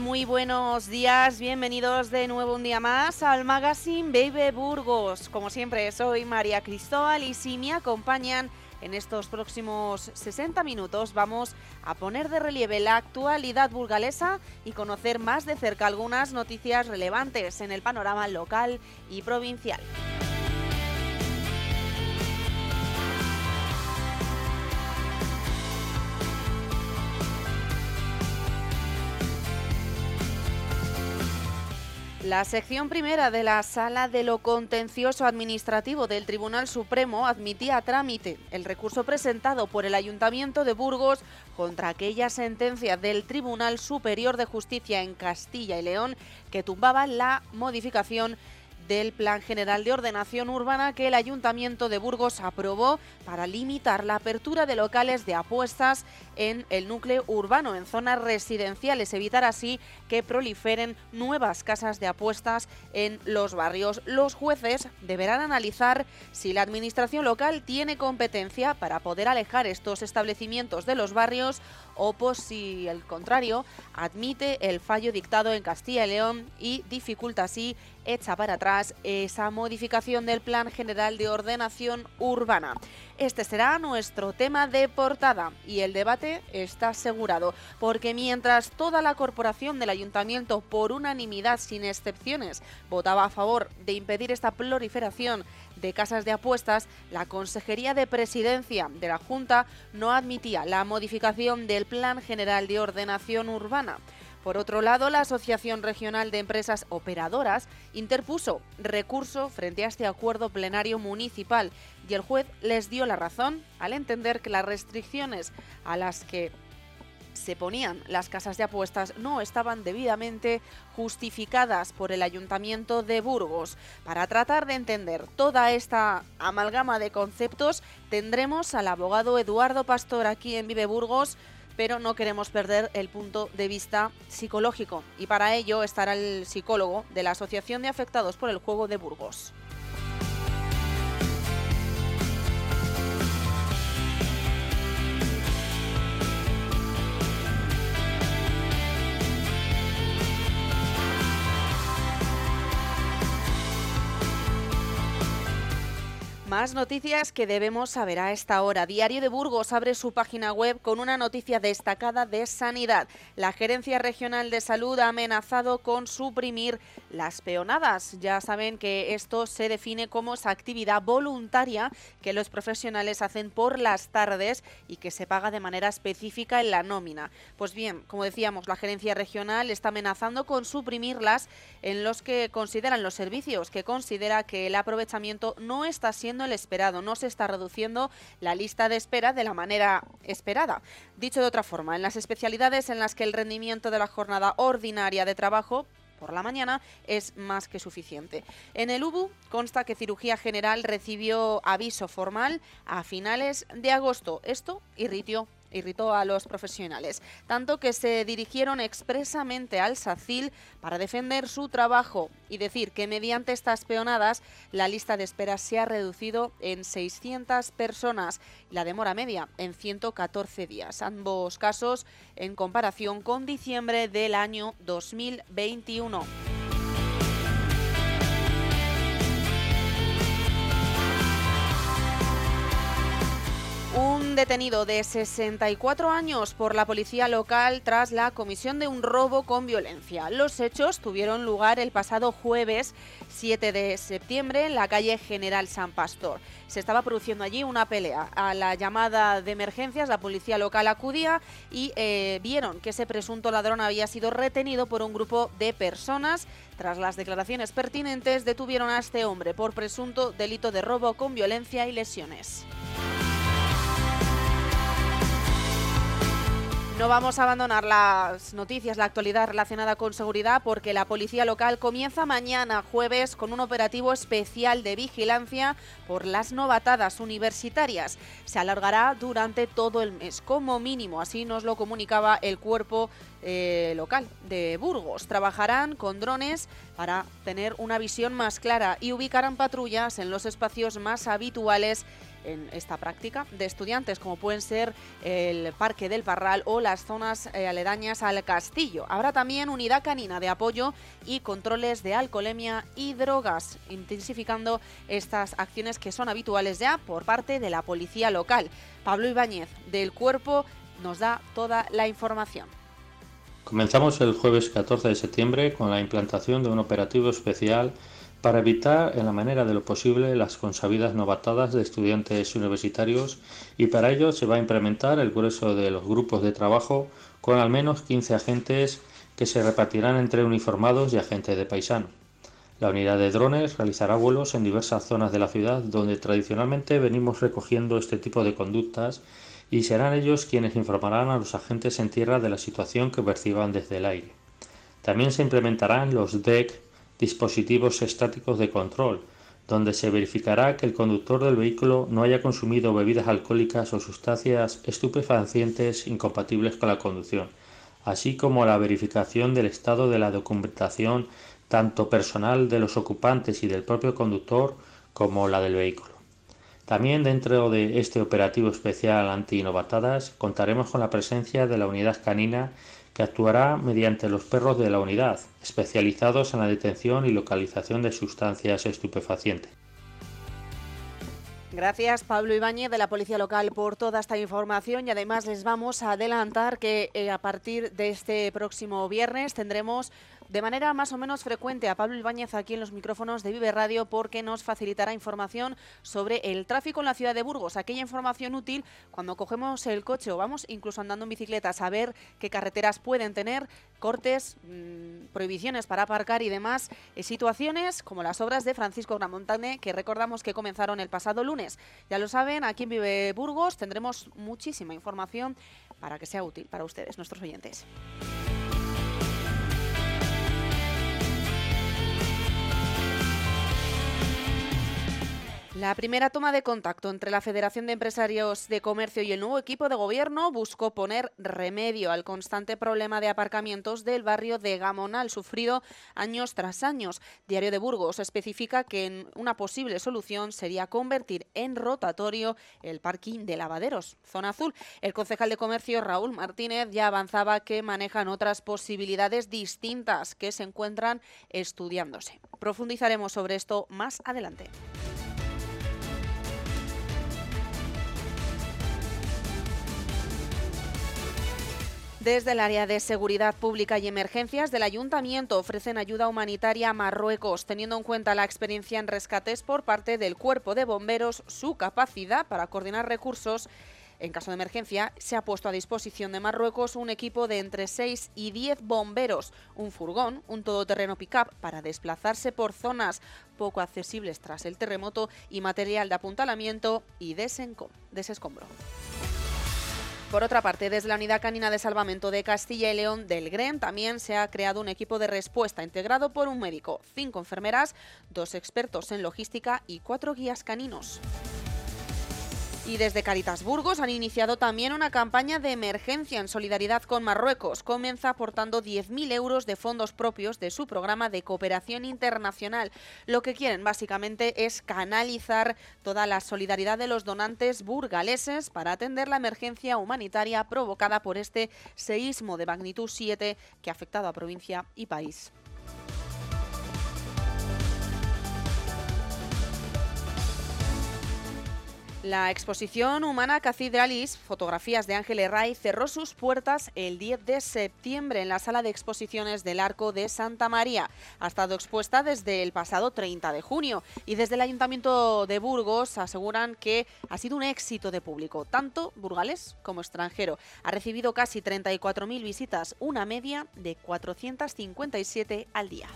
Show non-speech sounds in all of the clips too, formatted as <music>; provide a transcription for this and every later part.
Muy buenos días, bienvenidos de nuevo un día más al Magazine Baby Burgos. Como siempre, soy María Cristóbal y si me acompañan en estos próximos 60 minutos vamos a poner de relieve la actualidad burgalesa y conocer más de cerca algunas noticias relevantes en el panorama local y provincial. La sección primera de la Sala de lo Contencioso Administrativo del Tribunal Supremo admitía a trámite el recurso presentado por el Ayuntamiento de Burgos contra aquella sentencia del Tribunal Superior de Justicia en Castilla y León que tumbaba la modificación del Plan General de Ordenación Urbana que el Ayuntamiento de Burgos aprobó para limitar la apertura de locales de apuestas en el núcleo urbano, en zonas residenciales, evitar así que proliferen nuevas casas de apuestas en los barrios. Los jueces deberán analizar si la Administración local tiene competencia para poder alejar estos establecimientos de los barrios o por si el contrario admite el fallo dictado en Castilla y León y dificulta así echa para atrás esa modificación del Plan General de Ordenación Urbana. Este será nuestro tema de portada y el debate está asegurado, porque mientras toda la corporación del ayuntamiento por unanimidad sin excepciones votaba a favor de impedir esta proliferación de casas de apuestas, la Consejería de Presidencia de la Junta no admitía la modificación del Plan General de Ordenación Urbana. Por otro lado, la Asociación Regional de Empresas Operadoras interpuso recurso frente a este acuerdo plenario municipal y el juez les dio la razón al entender que las restricciones a las que se ponían las casas de apuestas no estaban debidamente justificadas por el Ayuntamiento de Burgos. Para tratar de entender toda esta amalgama de conceptos, tendremos al abogado Eduardo Pastor aquí en Vive Burgos pero no queremos perder el punto de vista psicológico y para ello estará el psicólogo de la Asociación de Afectados por el Juego de Burgos. Más noticias que debemos saber a esta hora. Diario de Burgos abre su página web con una noticia destacada de sanidad. La Gerencia Regional de Salud ha amenazado con suprimir las peonadas. Ya saben que esto se define como esa actividad voluntaria que los profesionales hacen por las tardes y que se paga de manera específica en la nómina. Pues bien, como decíamos, la Gerencia Regional está amenazando con suprimirlas en los que consideran los servicios, que considera que el aprovechamiento no está siendo el esperado, no se está reduciendo la lista de espera de la manera esperada. Dicho de otra forma, en las especialidades en las que el rendimiento de la jornada ordinaria de trabajo por la mañana es más que suficiente. En el UBU consta que Cirugía General recibió aviso formal a finales de agosto. Esto irritó irritó a los profesionales, tanto que se dirigieron expresamente al SACIL para defender su trabajo y decir que mediante estas peonadas la lista de espera se ha reducido en 600 personas y la demora media en 114 días. Ambos casos en comparación con diciembre del año 2021. Detenido de 64 años por la policía local tras la comisión de un robo con violencia. Los hechos tuvieron lugar el pasado jueves 7 de septiembre en la calle General San Pastor. Se estaba produciendo allí una pelea. A la llamada de emergencias, la policía local acudía y eh, vieron que ese presunto ladrón había sido retenido por un grupo de personas. Tras las declaraciones pertinentes, detuvieron a este hombre por presunto delito de robo con violencia y lesiones. No vamos a abandonar las noticias, la actualidad relacionada con seguridad, porque la policía local comienza mañana jueves con un operativo especial de vigilancia por las novatadas universitarias. Se alargará durante todo el mes, como mínimo, así nos lo comunicaba el cuerpo eh, local de Burgos. Trabajarán con drones para tener una visión más clara y ubicarán patrullas en los espacios más habituales en esta práctica de estudiantes, como pueden ser el Parque del Parral o las zonas eh, aledañas al castillo. Habrá también unidad canina de apoyo y controles de alcoholemia y drogas, intensificando estas acciones que son habituales ya por parte de la policía local. Pablo Ibáñez, del Cuerpo, nos da toda la información. Comenzamos el jueves 14 de septiembre con la implantación de un operativo especial para evitar en la manera de lo posible las consabidas novatadas de estudiantes universitarios y para ello se va a implementar el grueso de los grupos de trabajo con al menos 15 agentes que se repartirán entre uniformados y agentes de paisano. La unidad de drones realizará vuelos en diversas zonas de la ciudad donde tradicionalmente venimos recogiendo este tipo de conductas y serán ellos quienes informarán a los agentes en tierra de la situación que perciban desde el aire. También se implementarán los DEC dispositivos estáticos de control, donde se verificará que el conductor del vehículo no haya consumido bebidas alcohólicas o sustancias estupefacientes incompatibles con la conducción, así como la verificación del estado de la documentación tanto personal de los ocupantes y del propio conductor como la del vehículo. También dentro de este operativo especial anti-novatadas contaremos con la presencia de la unidad canina que actuará mediante los perros de la unidad, especializados en la detención y localización de sustancias estupefacientes. Gracias Pablo Ibáñez de la Policía Local por toda esta información y además les vamos a adelantar que eh, a partir de este próximo viernes tendremos de manera más o menos frecuente a Pablo Ibáñez aquí en los micrófonos de Vive Radio porque nos facilitará información sobre el tráfico en la ciudad de Burgos, aquella información útil cuando cogemos el coche o vamos incluso andando en bicicleta, saber qué carreteras pueden tener cortes, mm, prohibiciones para aparcar y demás eh, situaciones como las obras de Francisco Gramontane que recordamos que comenzaron el pasado lunes. Ya lo saben, aquí en Vive Burgos tendremos muchísima información para que sea útil para ustedes, nuestros oyentes. La primera toma de contacto entre la Federación de Empresarios de Comercio y el nuevo equipo de gobierno buscó poner remedio al constante problema de aparcamientos del barrio de Gamonal, sufrido años tras años. Diario de Burgos especifica que una posible solución sería convertir en rotatorio el parking de lavaderos, zona azul. El concejal de Comercio, Raúl Martínez, ya avanzaba que manejan otras posibilidades distintas que se encuentran estudiándose. Profundizaremos sobre esto más adelante. Desde el área de seguridad pública y emergencias del ayuntamiento ofrecen ayuda humanitaria a Marruecos, teniendo en cuenta la experiencia en rescates por parte del cuerpo de bomberos, su capacidad para coordinar recursos. En caso de emergencia, se ha puesto a disposición de Marruecos un equipo de entre 6 y 10 bomberos, un furgón, un todoterreno pick-up para desplazarse por zonas poco accesibles tras el terremoto y material de apuntalamiento y desescombro. Por otra parte, desde la Unidad Canina de Salvamento de Castilla y León del GREN también se ha creado un equipo de respuesta integrado por un médico, cinco enfermeras, dos expertos en logística y cuatro guías caninos. Y desde Caritas Burgos han iniciado también una campaña de emergencia en solidaridad con Marruecos. Comienza aportando 10.000 euros de fondos propios de su programa de cooperación internacional. Lo que quieren básicamente es canalizar toda la solidaridad de los donantes burgaleses para atender la emergencia humanitaria provocada por este seísmo de magnitud 7 que ha afectado a provincia y país. La exposición Humana Cathedralis, fotografías de Ángel Herray, cerró sus puertas el 10 de septiembre en la sala de exposiciones del Arco de Santa María. Ha estado expuesta desde el pasado 30 de junio y desde el Ayuntamiento de Burgos aseguran que ha sido un éxito de público, tanto burgales como extranjero. Ha recibido casi 34.000 visitas, una media de 457 al día.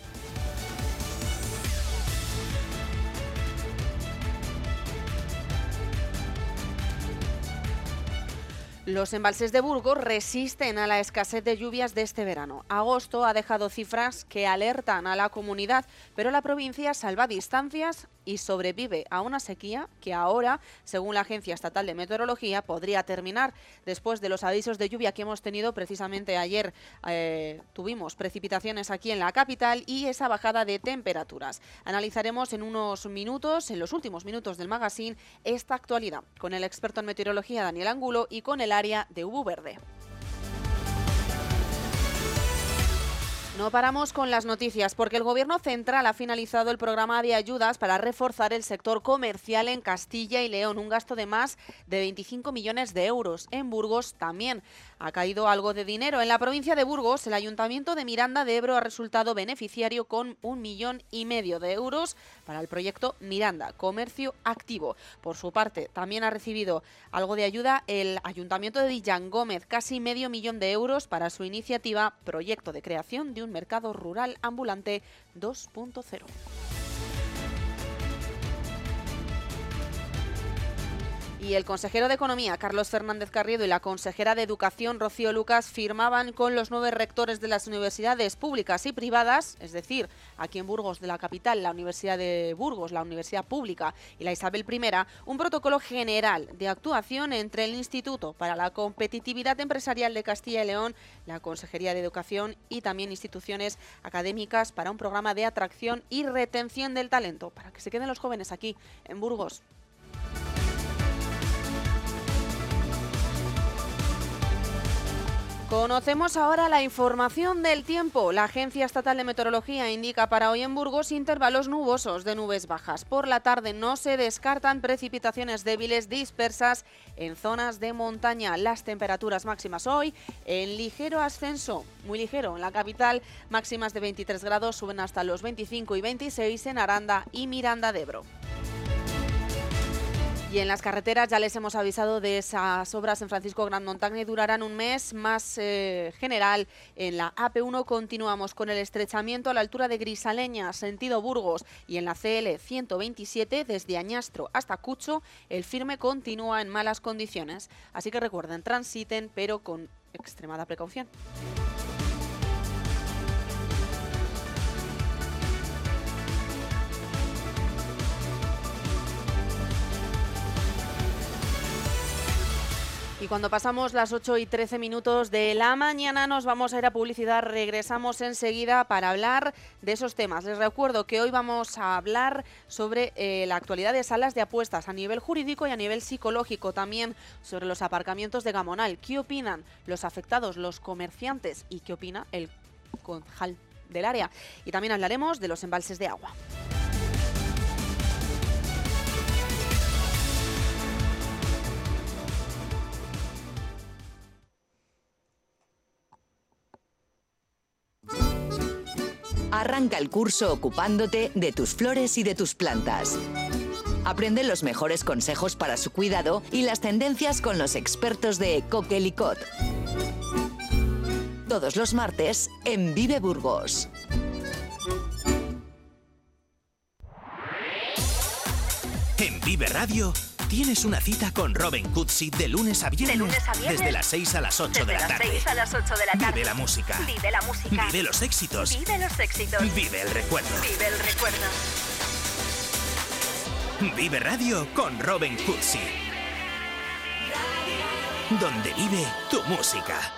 Los embalses de Burgos resisten a la escasez de lluvias de este verano. Agosto ha dejado cifras que alertan a la comunidad, pero la provincia salva distancias y sobrevive a una sequía que ahora, según la Agencia Estatal de Meteorología, podría terminar después de los avisos de lluvia que hemos tenido precisamente ayer. Eh, tuvimos precipitaciones aquí en la capital y esa bajada de temperaturas. Analizaremos en unos minutos, en los últimos minutos del magazine, esta actualidad con el experto en meteorología Daniel Angulo y con el de Ubu Verde. No paramos con las noticias porque el Gobierno central ha finalizado el programa de ayudas para reforzar el sector comercial en Castilla y León, un gasto de más de 25 millones de euros. En Burgos también ha caído algo de dinero. En la provincia de Burgos, el Ayuntamiento de Miranda de Ebro ha resultado beneficiario con un millón y medio de euros para el proyecto Miranda, Comercio Activo. Por su parte, también ha recibido algo de ayuda el Ayuntamiento de Villán Gómez, casi medio millón de euros para su iniciativa Proyecto de Creación de un Mercado Rural Ambulante 2.0. y el consejero de Economía, Carlos Fernández Carriedo, y la consejera de Educación, Rocío Lucas, firmaban con los nueve rectores de las universidades públicas y privadas, es decir, aquí en Burgos de la capital, la Universidad de Burgos, la Universidad Pública y la Isabel I, un protocolo general de actuación entre el Instituto para la Competitividad Empresarial de Castilla y León, la Consejería de Educación y también instituciones académicas para un programa de atracción y retención del talento, para que se queden los jóvenes aquí en Burgos. Conocemos ahora la información del tiempo. La Agencia Estatal de Meteorología indica para hoy en Burgos intervalos nubosos de nubes bajas. Por la tarde no se descartan precipitaciones débiles dispersas en zonas de montaña. Las temperaturas máximas hoy en ligero ascenso, muy ligero. En la capital máximas de 23 grados suben hasta los 25 y 26 en Aranda y Miranda de Ebro. Y en las carreteras ya les hemos avisado de esas obras en Francisco Gran Montaña y durarán un mes más eh, general. En la AP1 continuamos con el estrechamiento a la altura de Grisaleña, sentido Burgos, y en la CL 127 desde Añastro hasta Cucho el firme continúa en malas condiciones. Así que recuerden, transiten pero con extremada precaución. Y cuando pasamos las 8 y 13 minutos de la mañana nos vamos a ir a publicidad. Regresamos enseguida para hablar de esos temas. Les recuerdo que hoy vamos a hablar sobre eh, la actualidad de salas de apuestas a nivel jurídico y a nivel psicológico. También sobre los aparcamientos de Gamonal. ¿Qué opinan los afectados, los comerciantes y qué opina el concejal del área? Y también hablaremos de los embalses de agua. Arranca el curso ocupándote de tus flores y de tus plantas. Aprende los mejores consejos para su cuidado y las tendencias con los expertos de Coquelicot. Todos los martes en Vive Burgos. En Vive Radio Tienes una cita con Robin Cutsi de lunes a viernes. Desde las 6 a las 8 de la tarde. a las 8 de la tarde. Vive la música. Vive la música. Vive los éxitos. Vive los éxitos. Vive el recuerdo. Vive el recuerdo. Vive Radio con Robin Cutsi. Donde vive tu música.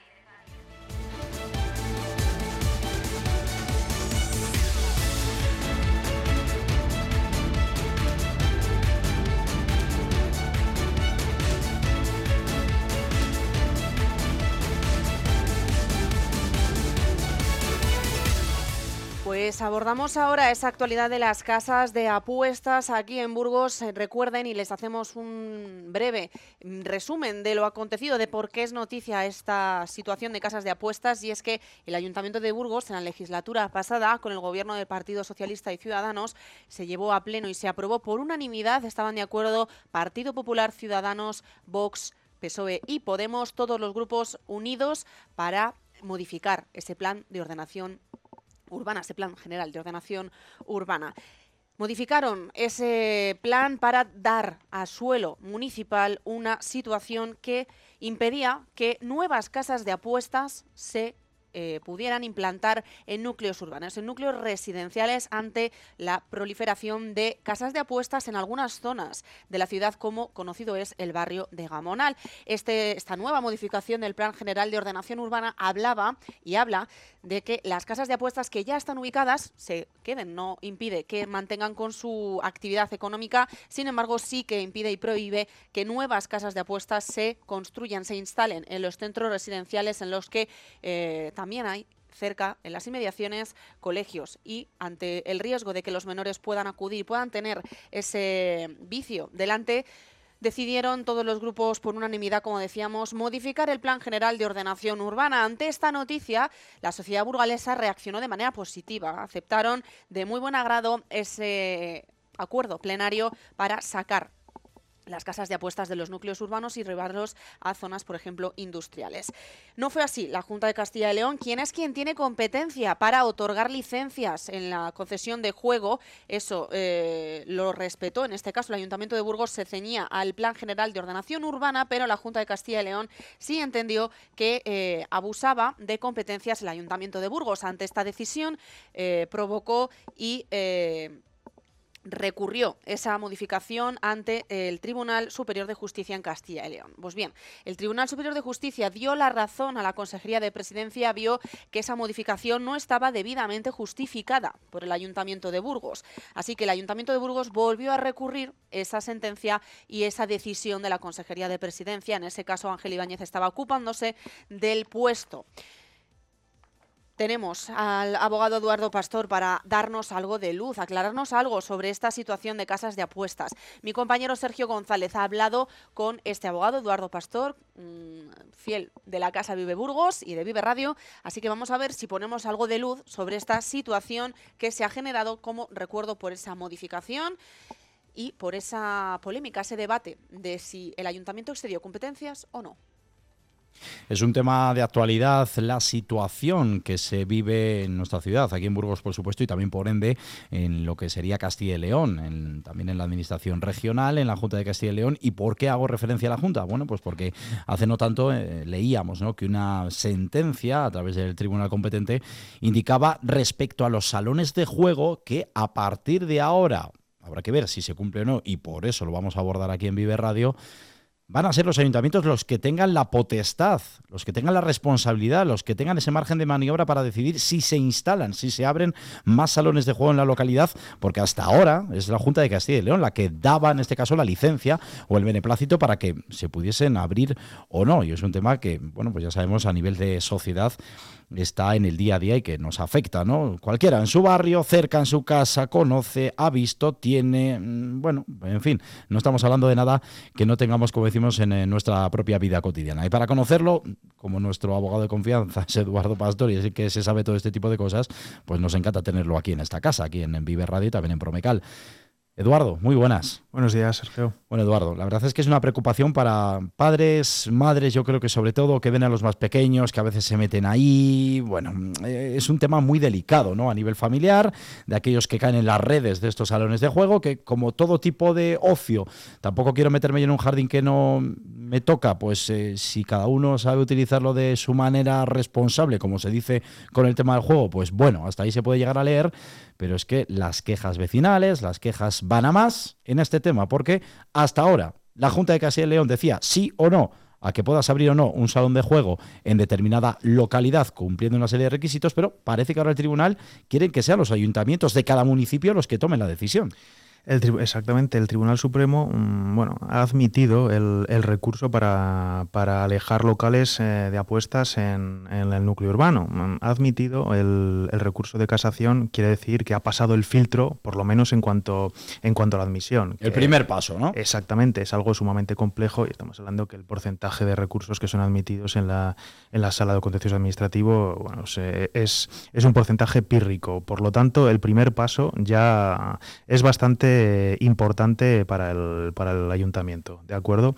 Pues abordamos ahora esa actualidad de las casas de apuestas aquí en Burgos. Eh, Recuerden y les hacemos un breve mm, resumen de lo acontecido, de por qué es noticia esta situación de casas de apuestas. Y es que el Ayuntamiento de Burgos, en la legislatura pasada, con el gobierno del Partido Socialista y Ciudadanos, se llevó a pleno y se aprobó por unanimidad. Estaban de acuerdo Partido Popular, Ciudadanos, Vox, PSOE y Podemos, todos los grupos unidos para modificar ese plan de ordenación urbana, ese plan general de ordenación urbana. Modificaron ese plan para dar a suelo municipal una situación que impedía que nuevas casas de apuestas se eh, pudieran implantar en núcleos urbanos, en núcleos residenciales ante la proliferación de casas de apuestas en algunas zonas de la ciudad, como conocido es el barrio de Gamonal. Este, esta nueva modificación del Plan General de Ordenación Urbana hablaba y habla de que las casas de apuestas que ya están ubicadas se queden, no impide que mantengan con su actividad económica, sin embargo sí que impide y prohíbe que nuevas casas de apuestas se construyan, se instalen en los centros residenciales en los que eh, también hay cerca, en las inmediaciones, colegios y ante el riesgo de que los menores puedan acudir, puedan tener ese vicio delante, decidieron todos los grupos por unanimidad, como decíamos, modificar el Plan General de Ordenación Urbana. Ante esta noticia, la sociedad burgalesa reaccionó de manera positiva. Aceptaron de muy buen agrado ese acuerdo plenario para sacar las casas de apuestas de los núcleos urbanos y llevarlos a zonas, por ejemplo, industriales. No fue así. La Junta de Castilla y León, quien es quien tiene competencia para otorgar licencias en la concesión de juego, eso eh, lo respetó. En este caso, el Ayuntamiento de Burgos se ceñía al Plan General de Ordenación Urbana, pero la Junta de Castilla y León sí entendió que eh, abusaba de competencias el Ayuntamiento de Burgos. Ante esta decisión, eh, provocó y recurrió esa modificación ante el Tribunal Superior de Justicia en Castilla y León. Pues bien, el Tribunal Superior de Justicia dio la razón a la Consejería de Presidencia, vio que esa modificación no estaba debidamente justificada por el Ayuntamiento de Burgos. Así que el Ayuntamiento de Burgos volvió a recurrir esa sentencia y esa decisión de la Consejería de Presidencia. En ese caso, Ángel Ibáñez estaba ocupándose del puesto. Tenemos al abogado Eduardo Pastor para darnos algo de luz, aclararnos algo sobre esta situación de casas de apuestas. Mi compañero Sergio González ha hablado con este abogado Eduardo Pastor, mm, fiel de la Casa Vive Burgos y de Vive Radio, así que vamos a ver si ponemos algo de luz sobre esta situación que se ha generado como recuerdo por esa modificación y por esa polémica, ese debate de si el ayuntamiento excedió competencias o no. Es un tema de actualidad la situación que se vive en nuestra ciudad, aquí en Burgos, por supuesto, y también por ende en lo que sería Castilla y León, también en la administración regional, en la Junta de Castilla y León. ¿Y por qué hago referencia a la Junta? Bueno, pues porque hace no tanto eh, leíamos que una sentencia a través del tribunal competente indicaba respecto a los salones de juego que a partir de ahora, habrá que ver si se cumple o no, y por eso lo vamos a abordar aquí en Vive Radio, van a ser los ayuntamientos los que tengan la potestad, los que tengan la responsabilidad, los que tengan ese margen de maniobra para decidir si se instalan, si se abren más salones de juego en la localidad, porque hasta ahora es la Junta de Castilla y León la que daba en este caso la licencia o el beneplácito para que se pudiesen abrir o no. Y es un tema que, bueno, pues ya sabemos a nivel de sociedad está en el día a día y que nos afecta, ¿no? Cualquiera en su barrio, cerca en su casa, conoce, ha visto, tiene, mm, bueno, en fin, no estamos hablando de nada que no tengamos, como decimos, en, nuestra propia vida cotidiana. Y para conocerlo, como nuestro abogado de confianza <laughs> es Eduardo Pastor y es el que se sabe todo este tipo de cosas, pues nos encanta tenerlo aquí en esta casa, aquí en, Vive Radio y también en Promecal. Eduardo, muy buenas. Buenos días, Sergio. Bueno, Eduardo, la verdad es que es una preocupación para padres, madres, yo creo que sobre todo que ven a los más pequeños, que a veces se meten ahí. Bueno, eh, es un tema muy delicado, ¿no? A nivel familiar, de aquellos que caen en las redes de estos salones de juego, que como todo tipo de ocio, tampoco quiero meterme en un jardín que no me toca, pues eh, si cada uno sabe utilizarlo de su manera responsable, como se dice con el tema del juego, pues bueno, hasta ahí se puede llegar a leer, pero es que las quejas vecinales, las quejas van a más en este tema, porque hasta ahora La Junta de Castilla y León decía sí o no a que puedas abrir o no un salón de juego en determinada localidad cumpliendo una serie de requisitos, pero parece que ahora el tribunal quiere que sean los ayuntamientos de cada municipio los que tomen la decisión exactamente, el Tribunal Supremo mm, bueno, ha admitido el, recurso para, alejar locales eh, de apuestas en, el núcleo urbano. Mm, ha admitido el, recurso de casación, quiere decir que ha pasado el filtro, por lo menos en cuanto, en cuanto a la admisión. El primer paso, ¿no? Exactamente, es algo sumamente complejo y estamos hablando que el porcentaje de recursos que son admitidos en la, en la sala de contencioso administrativo bueno, es, es un porcentaje pírrico. Por lo tanto, el primer paso ya es bastante importante para el, para el ayuntamiento, ¿de acuerdo?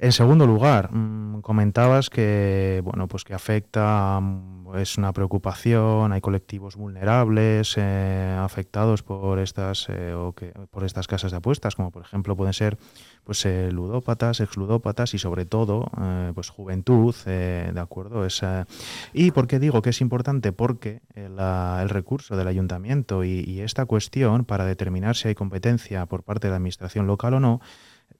En segundo lugar, mm, comentabas que bueno, pues que afecta, mm, es una preocupación, hay colectivos vulnerables eh, afectados por estas eh, o que, por estas casas de apuestas, como por ejemplo pueden ser pues eh, ludópatas, exludópatas y sobre todo pues juventud, de acuerdo. y por qué digo que es importante porque el recurso del ayuntamiento y, y esta cuestión para determinar si hay competencia por parte de la administración local o no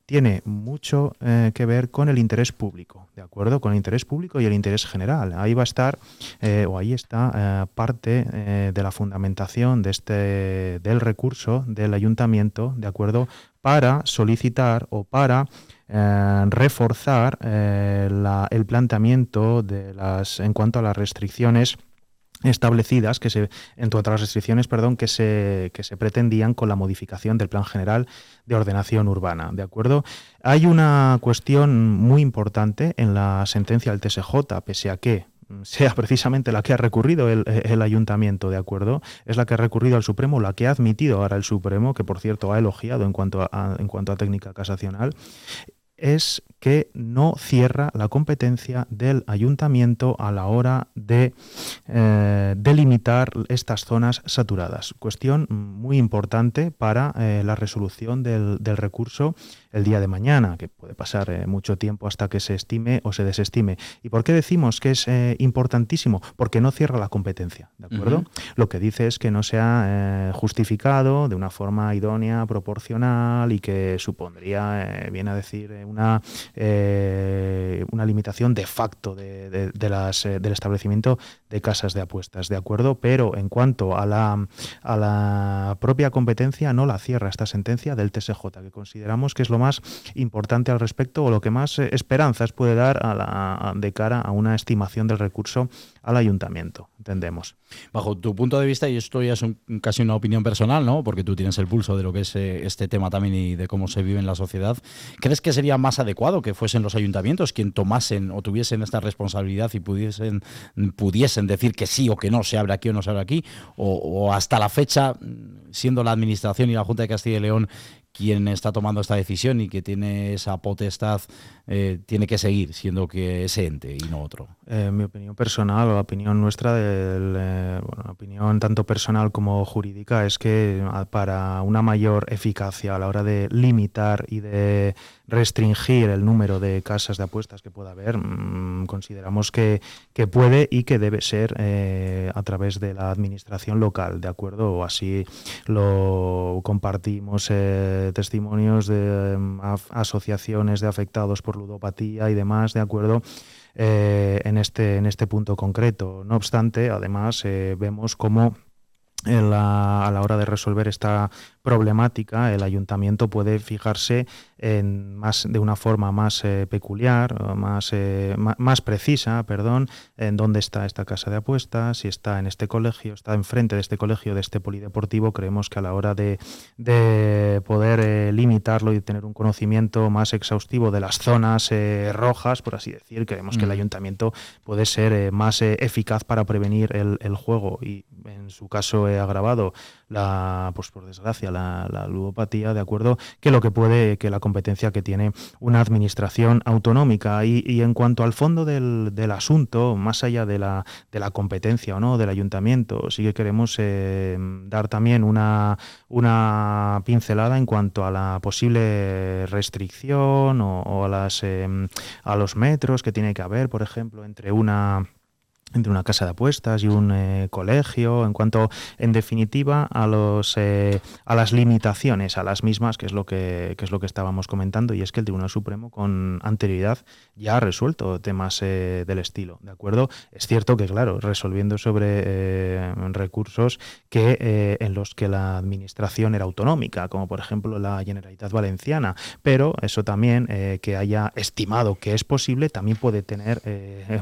tiene mucho eh, que ver con el interés público, ¿de acuerdo? Con el interés público y el interés general. Ahí va a estar, eh, o ahí está, eh, parte de la fundamentación de este, del recurso del ayuntamiento, ¿de acuerdo? Para solicitar o para reforzar el planteamiento de las, en cuanto a las restricciones establecidas que se entre otras restricciones perdón que se que se pretendían con la modificación del plan general de ordenación urbana de acuerdo hay una cuestión muy importante en la sentencia del TSJ pese a que sea precisamente la que ha recurrido el, el, ayuntamiento, ¿de acuerdo? Es la que ha recurrido al Supremo, la que ha admitido ahora el Supremo, que por cierto ha elogiado en cuanto a, técnica casacional, es que no cierra la competencia del ayuntamiento a la hora de eh, delimitar estas zonas saturadas. Cuestión muy importante para eh, la resolución del, recurso el día de mañana, que puede pasar eh, mucho tiempo hasta que se estime o se desestime. ¿Y por qué decimos que es importantísimo? Porque no cierra la competencia, ¿de acuerdo? Lo que dice es que no se ha justificado de una forma idónea, proporcional y que supondría, viene a decir, una eh, una limitación de facto de, las, eh, del establecimiento de casas de apuestas, ¿de acuerdo? Pero en cuanto a la, a la propia competencia, no la cierra esta sentencia del TSJ, que consideramos que es lo más importante al respecto o lo que más eh, esperanzas puede dar de cara a una estimación del recurso al ayuntamiento, entendemos. Bajo tu punto de vista, y esto ya es casi una opinión personal, ¿no? Porque tú tienes el pulso de lo que es este tema también y de cómo se vive en la sociedad, ¿crees que sería más adecuado que fuesen los ayuntamientos quien tomasen o tuviesen esta responsabilidad y pudiesen, pudiesen decir que sí o que no se abre aquí o no se abre aquí, o, hasta la fecha, siendo la Administración y la Junta de Castilla y León quien está tomando esta decisión y que tiene esa potestad eh, tiene que seguir siendo que ese ente y no otro. Eh, mi opinión personal la opinión nuestra, eh, bueno, opinión tanto personal como jurídica, es que ah, para una mayor eficacia a la hora de limitar y de restringir el número de casas de apuestas que pueda haber, mm, consideramos que, que, puede y que debe ser a través de la administración local, ¿de acuerdo? Así lo compartimos testimonios de mm, asociaciones de afectados por y demás, ¿de acuerdo? Eh, en, este, en este punto concreto. No obstante, además, vemos cómo a la hora de resolver esta problemática, el ayuntamiento puede fijarse en más de una forma más eh, peculiar, más, eh, más precisa, perdón, en dónde está esta casa de apuestas, si está en este colegio, está enfrente de este colegio, de este polideportivo. Creemos que a la hora de, poder eh, limitarlo y tener un conocimiento más exhaustivo de las zonas rojas, por así decir, creemos que el mm. ayuntamiento puede ser más eficaz para prevenir el, el juego y en su caso he agravado la, pues por desgracia, la, ludopatía, de acuerdo, que lo que puede, que la competencia que tiene una administración autonómica. Y, en cuanto al fondo del, asunto, más allá de la, de la competencia o no del ayuntamiento, sí que queremos eh, dar también una, una pincelada en cuanto a la posible restricción o, a, las, eh, a los metros que tiene que haber, por ejemplo, entre una entre una casa de apuestas y un eh, colegio, en cuanto, en definitiva, a los eh, a las limitaciones, a las mismas, que es lo que, es lo que estábamos comentando, y es que el Tribunal Supremo con anterioridad ya ha resuelto temas eh, del estilo, ¿de acuerdo? Es cierto que, claro, resolviendo sobre recursos que en los que la administración era autonómica, como por ejemplo la Generalitat Valenciana, pero eso también que haya estimado que es posible, también puede tener,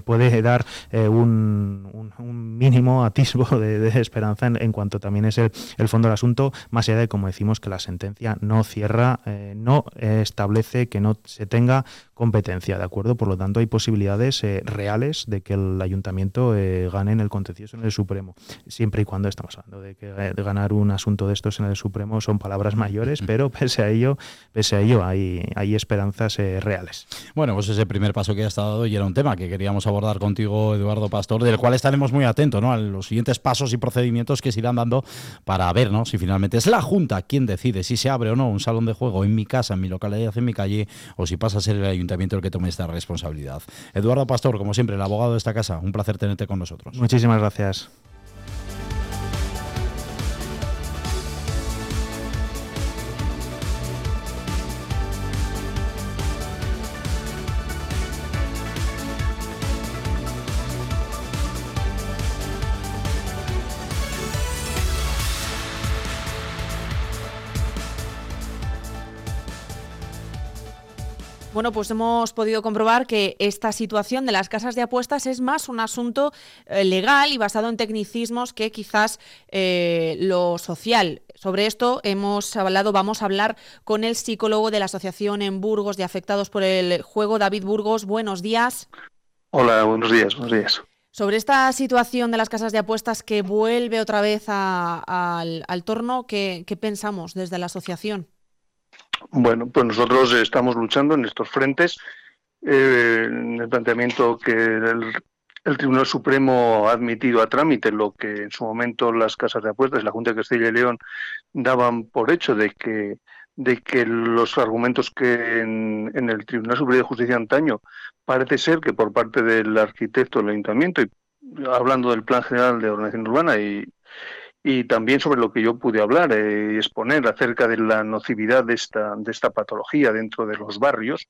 puede dar un un, mínimo atisbo <laughs> de, esperanza en, cuanto también es el, fondo del asunto, más allá de, como decimos, que la sentencia no cierra, eh, no establece que no se tenga competencia, ¿de acuerdo? Por lo tanto, hay posibilidades eh, reales de que el ayuntamiento eh, gane en el contencioso en el Supremo, siempre y cuando estamos hablando de que de ganar un asunto de estos en el Supremo son palabras <laughs> mayores, pero pese a ello, pese a ello hay, hay esperanzas reales. Bueno, pues ese primer paso que ha estado dado y era un tema que queríamos abordar contigo, Eduardo Pastor, del cual estaremos muy atentos ¿no? a los siguientes pasos y procedimientos que se irán dando para ver ¿no? si finalmente es la Junta quien decide si se abre o no un salón de juego en mi casa, en mi localidad, en mi calle, o si pasa a ser el ayuntamiento el que tome esta responsabilidad. Eduardo Pastor, como siempre, el abogado de esta casa, un placer tenerte con nosotros. Muchísimas gracias. Bueno, pues hemos podido comprobar que esta situación de las casas de apuestas es más un asunto eh, legal y basado en tecnicismos que quizás eh, lo social. Sobre esto hemos hablado, vamos a hablar con el psicólogo de la Asociación en Burgos de Afectados por el Juego, David Burgos. Buenos días. Hola, buenos días, buenos días. Sobre esta situación de las casas de apuestas que vuelve otra vez al, torno, ¿qué pensamos desde la asociación? Bueno, pues nosotros estamos luchando en estos frentes. Eh, en el planteamiento que el, Tribunal Supremo ha admitido a trámite lo que en su momento las casas de apuestas, la Junta de Castilla y León, daban por hecho de que de que los argumentos que en, en el Tribunal Superior de Justicia antaño parece ser que por parte del arquitecto del ayuntamiento, y hablando del Plan General de Ordenación Urbana y, y también sobre lo que yo pude hablar eh, y exponer acerca de la nocividad de esta, de esta patología dentro de los barrios.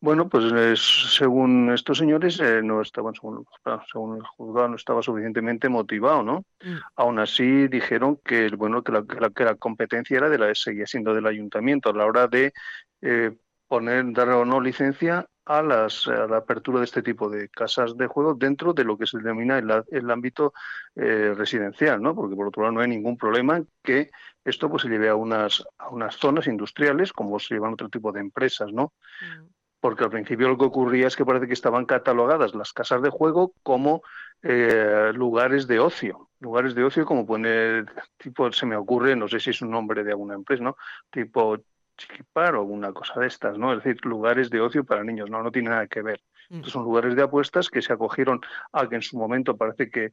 Bueno, pues según estos señores eh, no estaban, según, según, el juzgado, no estaba suficientemente motivado, ¿no? Mm. Aún así dijeron que bueno que la, que la, competencia era de la seguía siendo del ayuntamiento a la hora de eh, poner dar o no licencia a, las, la apertura de este tipo de casas de juego dentro de lo que se denomina el, ámbito eh, residencial, ¿no? Porque por otro lado no hay ningún problema en que esto pues se lleve a unas, a unas zonas industriales como se llevan otro tipo de empresas, ¿no? Mm. Porque al principio lo que ocurría es que parece que estaban catalogadas las casas de juego como eh, lugares de ocio, lugares de ocio como pone, tipo, se me ocurre, no sé si es un nombre de alguna empresa, ¿no? Tipo chiquipar o alguna cosa de estas, ¿no? Es decir, lugares de ocio para niños, no, no tiene nada que ver. Mm. son lugares de apuestas que se acogieron a que en su momento parece que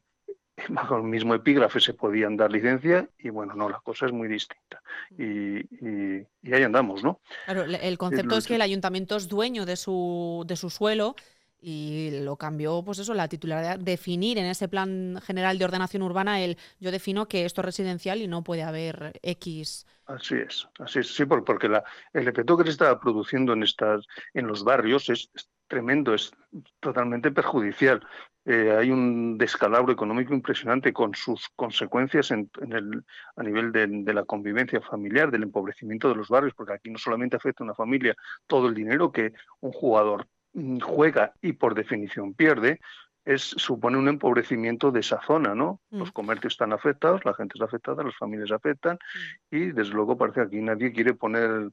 <laughs> bajo el mismo epígrafe se podían dar licencia y bueno, no, la cosa es muy distinta. Mm. Y, y, ahí andamos, ¿no? Claro, el concepto es que el ayuntamiento es dueño de su, de su suelo y lo cambió, pues eso, la titularidad, definir en ese plan general de ordenación urbana el yo defino que esto es residencial y no puede haber X. Así es, así es, sí, porque la, el efecto que se está produciendo en estas, en los barrios es, tremendo, es totalmente perjudicial. Eh, hay un descalabro económico impresionante con sus consecuencias en, el, a nivel de, de, la convivencia familiar, del empobrecimiento de los barrios, porque aquí no solamente afecta a una familia todo el dinero que un jugador juega y por definición pierde, es, supone un empobrecimiento de esa zona, ¿no? Mm. Los comercios están afectados, la gente está afectada, las familias afectan mm. y desde luego parece que aquí nadie quiere poner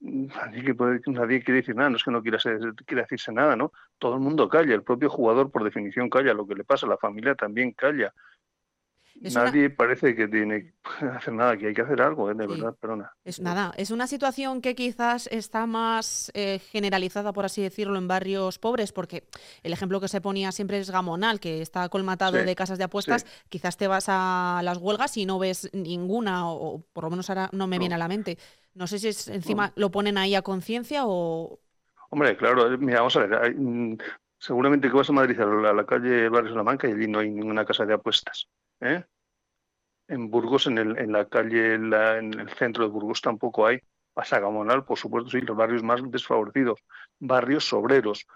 Nadie, nadie, quiere decir nada, no es que no quiera, quiera decirse nada, ¿no? Todo el mundo calla, el propio jugador por definición calla, lo que le pasa, la familia también calla. Nadie parece que tiene que hacer nada, que hay que hacer algo, ¿eh? de verdad, perdona. Es nada, es una situación que quizás está más eh, generalizada, por así decirlo, en barrios pobres, porque el ejemplo que se ponía siempre es Gamonal, que está colmatado de casas de apuestas. Quizás te vas a las huelgas y no ves ninguna, o, por lo menos ahora no me viene a la mente. No sé si es, encima lo ponen ahí a conciencia o. Hombre, claro, mira, vamos a ver. Mm, Seguramente que vas a Madrid a la, calle Barrio Salamanca y allí no hay ninguna casa de apuestas. ¿Eh? En Burgos, en, el, en la calle, en, el centro de Burgos tampoco hay. Pasa Gamonal, por supuesto, sí, los barrios más desfavorecidos, barrios obreros,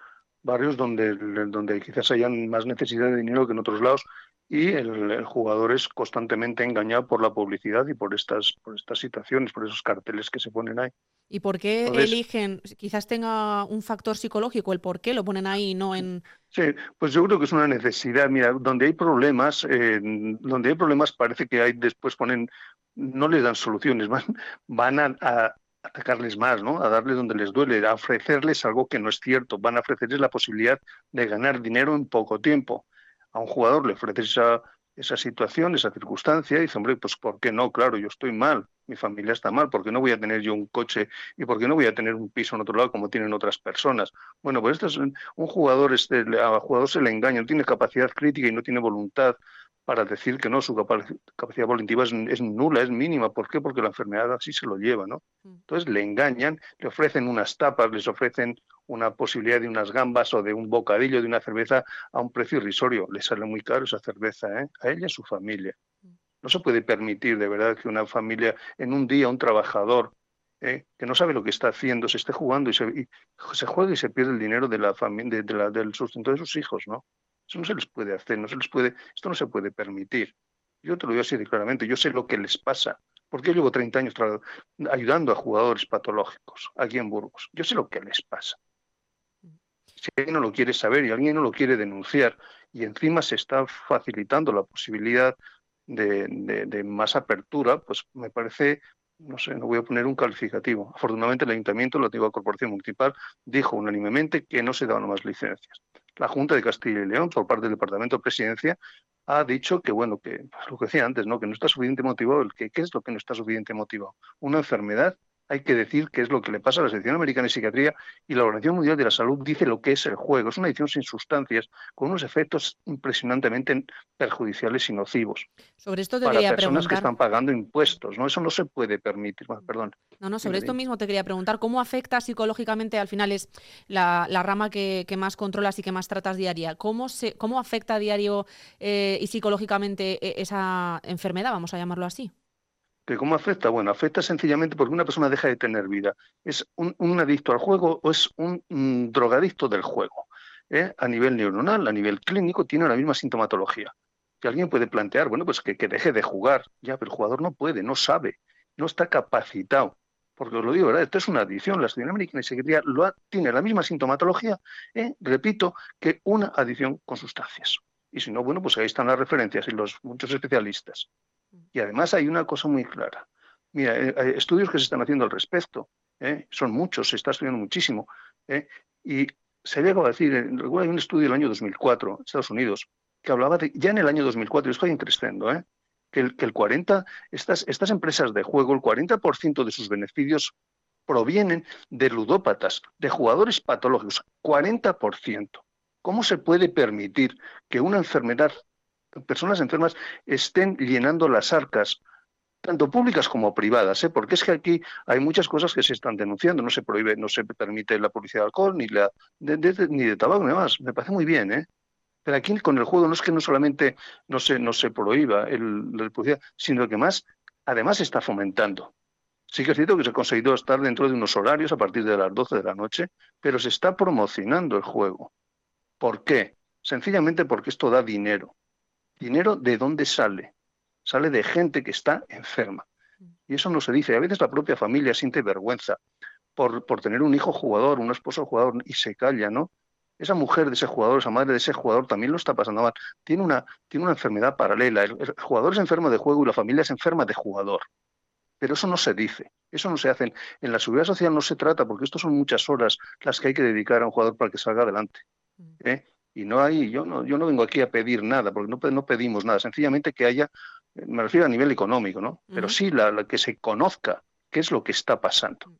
barrios donde, donde quizás hayan más necesidad de dinero que en otros lados y el, jugador es constantemente engañado por la publicidad y por estas, por estas situaciones, por esos carteles que se ponen ahí. ¿Y por qué eligen? Quizás tenga un factor psicológico el por qué lo ponen ahí y no en. Sí, pues yo creo que es una necesidad. Mira, donde hay problemas, eh, donde hay problemas parece que hay después ponen, no les dan soluciones, <laughs> van, van a, atacarles más, ¿no? A darles donde les duele, a ofrecerles algo que no es cierto, van a ofrecerles la posibilidad de ganar dinero en poco tiempo a un jugador le ofreces esa, esa situación, esa circunstancia, y dice, hombre, pues ¿por qué no? Claro, yo estoy mal, mi familia está mal, ¿por qué no voy a tener yo un coche y por qué no voy a tener un piso en otro lado como tienen otras personas? Bueno, pues este es un, jugador, este, a jugador se le engaña, no tiene capacidad crítica y no tiene voluntad para decir que no, su capacidad volitiva es, es, nula, es mínima. ¿Por qué? Porque la enfermedad así se lo lleva, ¿no? Mm. Entonces le engañan, le ofrecen unas tapas, les ofrecen una posibilidad de unas gambas o de un bocadillo de una cerveza a un precio irrisorio. Le sale muy caro esa cerveza, ¿eh? A ella y a su familia. No se puede permitir de verdad que una familia, en un día, un trabajador ¿eh? que no sabe lo que está haciendo, se esté jugando y se, se juega y se pierde el dinero de la de, del sustento de sus hijos, ¿no? Eso no se les puede hacer, no se les puede, esto no se puede permitir. Yo te lo digo así de claramente, yo sé lo que les pasa, porque yo llevo 30 años ayudando a jugadores patológicos aquí en Burgos. Yo sé lo que les pasa. Si alguien no lo quiere saber y alguien no lo quiere denunciar, y encima se está facilitando la posibilidad de, de más apertura, pues me parece no sé, no voy a poner un calificativo. Afortunadamente el ayuntamiento, la antigua corporación municipal, dijo unánimemente que no se daban más licencias la Junta de Castilla y León, por parte del Departamento de Presidencia, ha dicho que, bueno, que pues, lo que decía antes, ¿no? que no está suficiente motivado. Que, ¿Qué es lo que no está suficiente motivado? Una enfermedad hay que decir qué es lo que le pasa a la Sección Americana de Psiquiatría y la Organización Mundial de la Salud dice lo que es el juego. Es una adicción sin sustancias, con unos efectos impresionantemente perjudiciales y nocivos. Sobre esto te para quería personas que están pagando impuestos, ¿no? Eso no se puede permitir. perdón. No, no, sobre esto mismo te quería preguntar, ¿cómo afecta psicológicamente, al final es la, rama que, más controlas y que más tratas diaria, ¿cómo, se, cómo afecta a diario eh, y psicológicamente eh, esa enfermedad, vamos a llamarlo así? Cómo afecta? Bueno, afecta sencillamente porque una persona deja de tener vida. ¿Es un, adicto al juego o es un, drogadicto del juego? ¿Eh? A nivel neuronal, a nivel clínico, tiene la misma sintomatología. Que alguien puede plantear, bueno, pues que, deje de jugar. Ya, pero el jugador no puede, no sabe, no está capacitado. Porque os lo digo, ¿verdad? Esto es una adicción. La Asociación Americana de Psiquiatría lo tiene la misma sintomatología, ¿eh? repito, que una adicción con sustancias. Y si no, bueno, pues ahí están las referencias y los muchos especialistas. Y además hay una cosa muy clara. Mira, eh, hay estudios que se están haciendo al respecto. ¿eh? Son muchos, se está estudiando muchísimo. ¿eh? Y se llegado a decir, hay un estudio del año 2004, en Estados Unidos, que hablaba de, ya en el año 2004, y estoy creciendo, ¿eh? que, el, que el 40, estas, estas empresas de juego, el 40% de sus beneficios provienen de ludópatas, de jugadores patológicos, 40%. ¿Cómo se puede permitir que una enfermedad personas enfermas estén llenando las arcas, tanto públicas como privadas, ¿eh? porque es que aquí hay muchas cosas que se están denunciando, no se prohíbe, no se permite la publicidad de alcohol, ni, la, de, ni de tabaco, ni demás. Me parece muy bien, ¿eh? Pero aquí con el juego no es que no solamente no se, no se prohíba el, la publicidad, sino que más, además se está fomentando. Sí que es cierto que se ha conseguido estar dentro de unos horarios a partir de las 12 de la noche, pero se está promocionando el juego. ¿Por qué? Sencillamente porque esto da dinero. ¿Dinero de dónde sale? Sale de gente que está enferma. Y eso no se dice. A veces la propia familia siente vergüenza por, por tener un hijo jugador, un esposo jugador, y se calla, ¿no? Esa mujer de ese jugador, esa madre de ese jugador también lo está pasando mal. Tiene una, tiene una enfermedad paralela. El, jugador es enfermo de juego y la familia es enferma de jugador. Pero eso no se dice, eso no se hace. En la seguridad social no se trata, porque esto son muchas horas las que hay que dedicar a un jugador para que salga adelante. ¿eh? Y no hay, yo no, yo no vengo aquí a pedir nada, porque no, no pedimos nada, sencillamente que haya, me refiero a nivel económico, ¿no? Pero sí la, que se conozca qué es lo que está pasando.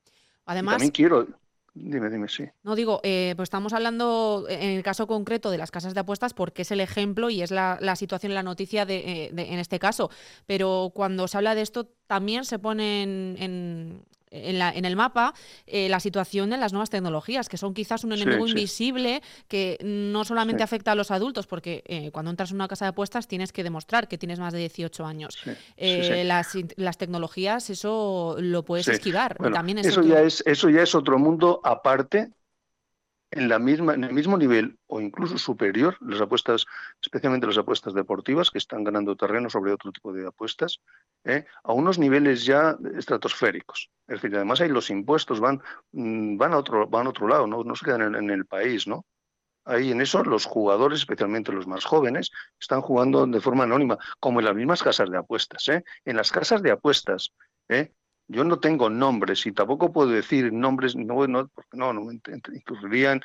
Además, también quiero, Dime, dime, sí. No digo, eh, pues estamos hablando en el caso concreto de las casas de apuestas porque es el ejemplo y es la, situación, la noticia de, eh, en este caso. Pero cuando se habla de esto, también se ponen en, en, la, en el mapa eh, la situación de las nuevas tecnologías, que son quizás un enemigo invisible que no solamente afecta a los adultos, porque eh, cuando entras en una casa de apuestas tienes que demostrar que tienes más de 18 años. Eh, las, las, tecnologías, eso lo puedes esquivar. También eso, ya es, eso ya es otro mundo aparte en, la misma, en el mismo nivel o incluso superior, las apuestas, especialmente las apuestas deportivas, que están ganando terreno sobre otro tipo de apuestas, ¿eh? a unos niveles ya estratosféricos. Es decir, además ahí los impuestos van, mm, van, a, otro, van a otro lado, no, no se quedan en, el país, ¿no? Ahí en eso los jugadores, especialmente los más jóvenes, están jugando de forma anónima, como en las mismas casas de apuestas. ¿eh? En las casas de apuestas, ¿eh? Yo no tengo nombres y tampoco puedo decir nombres, no, no porque no, no incurrirían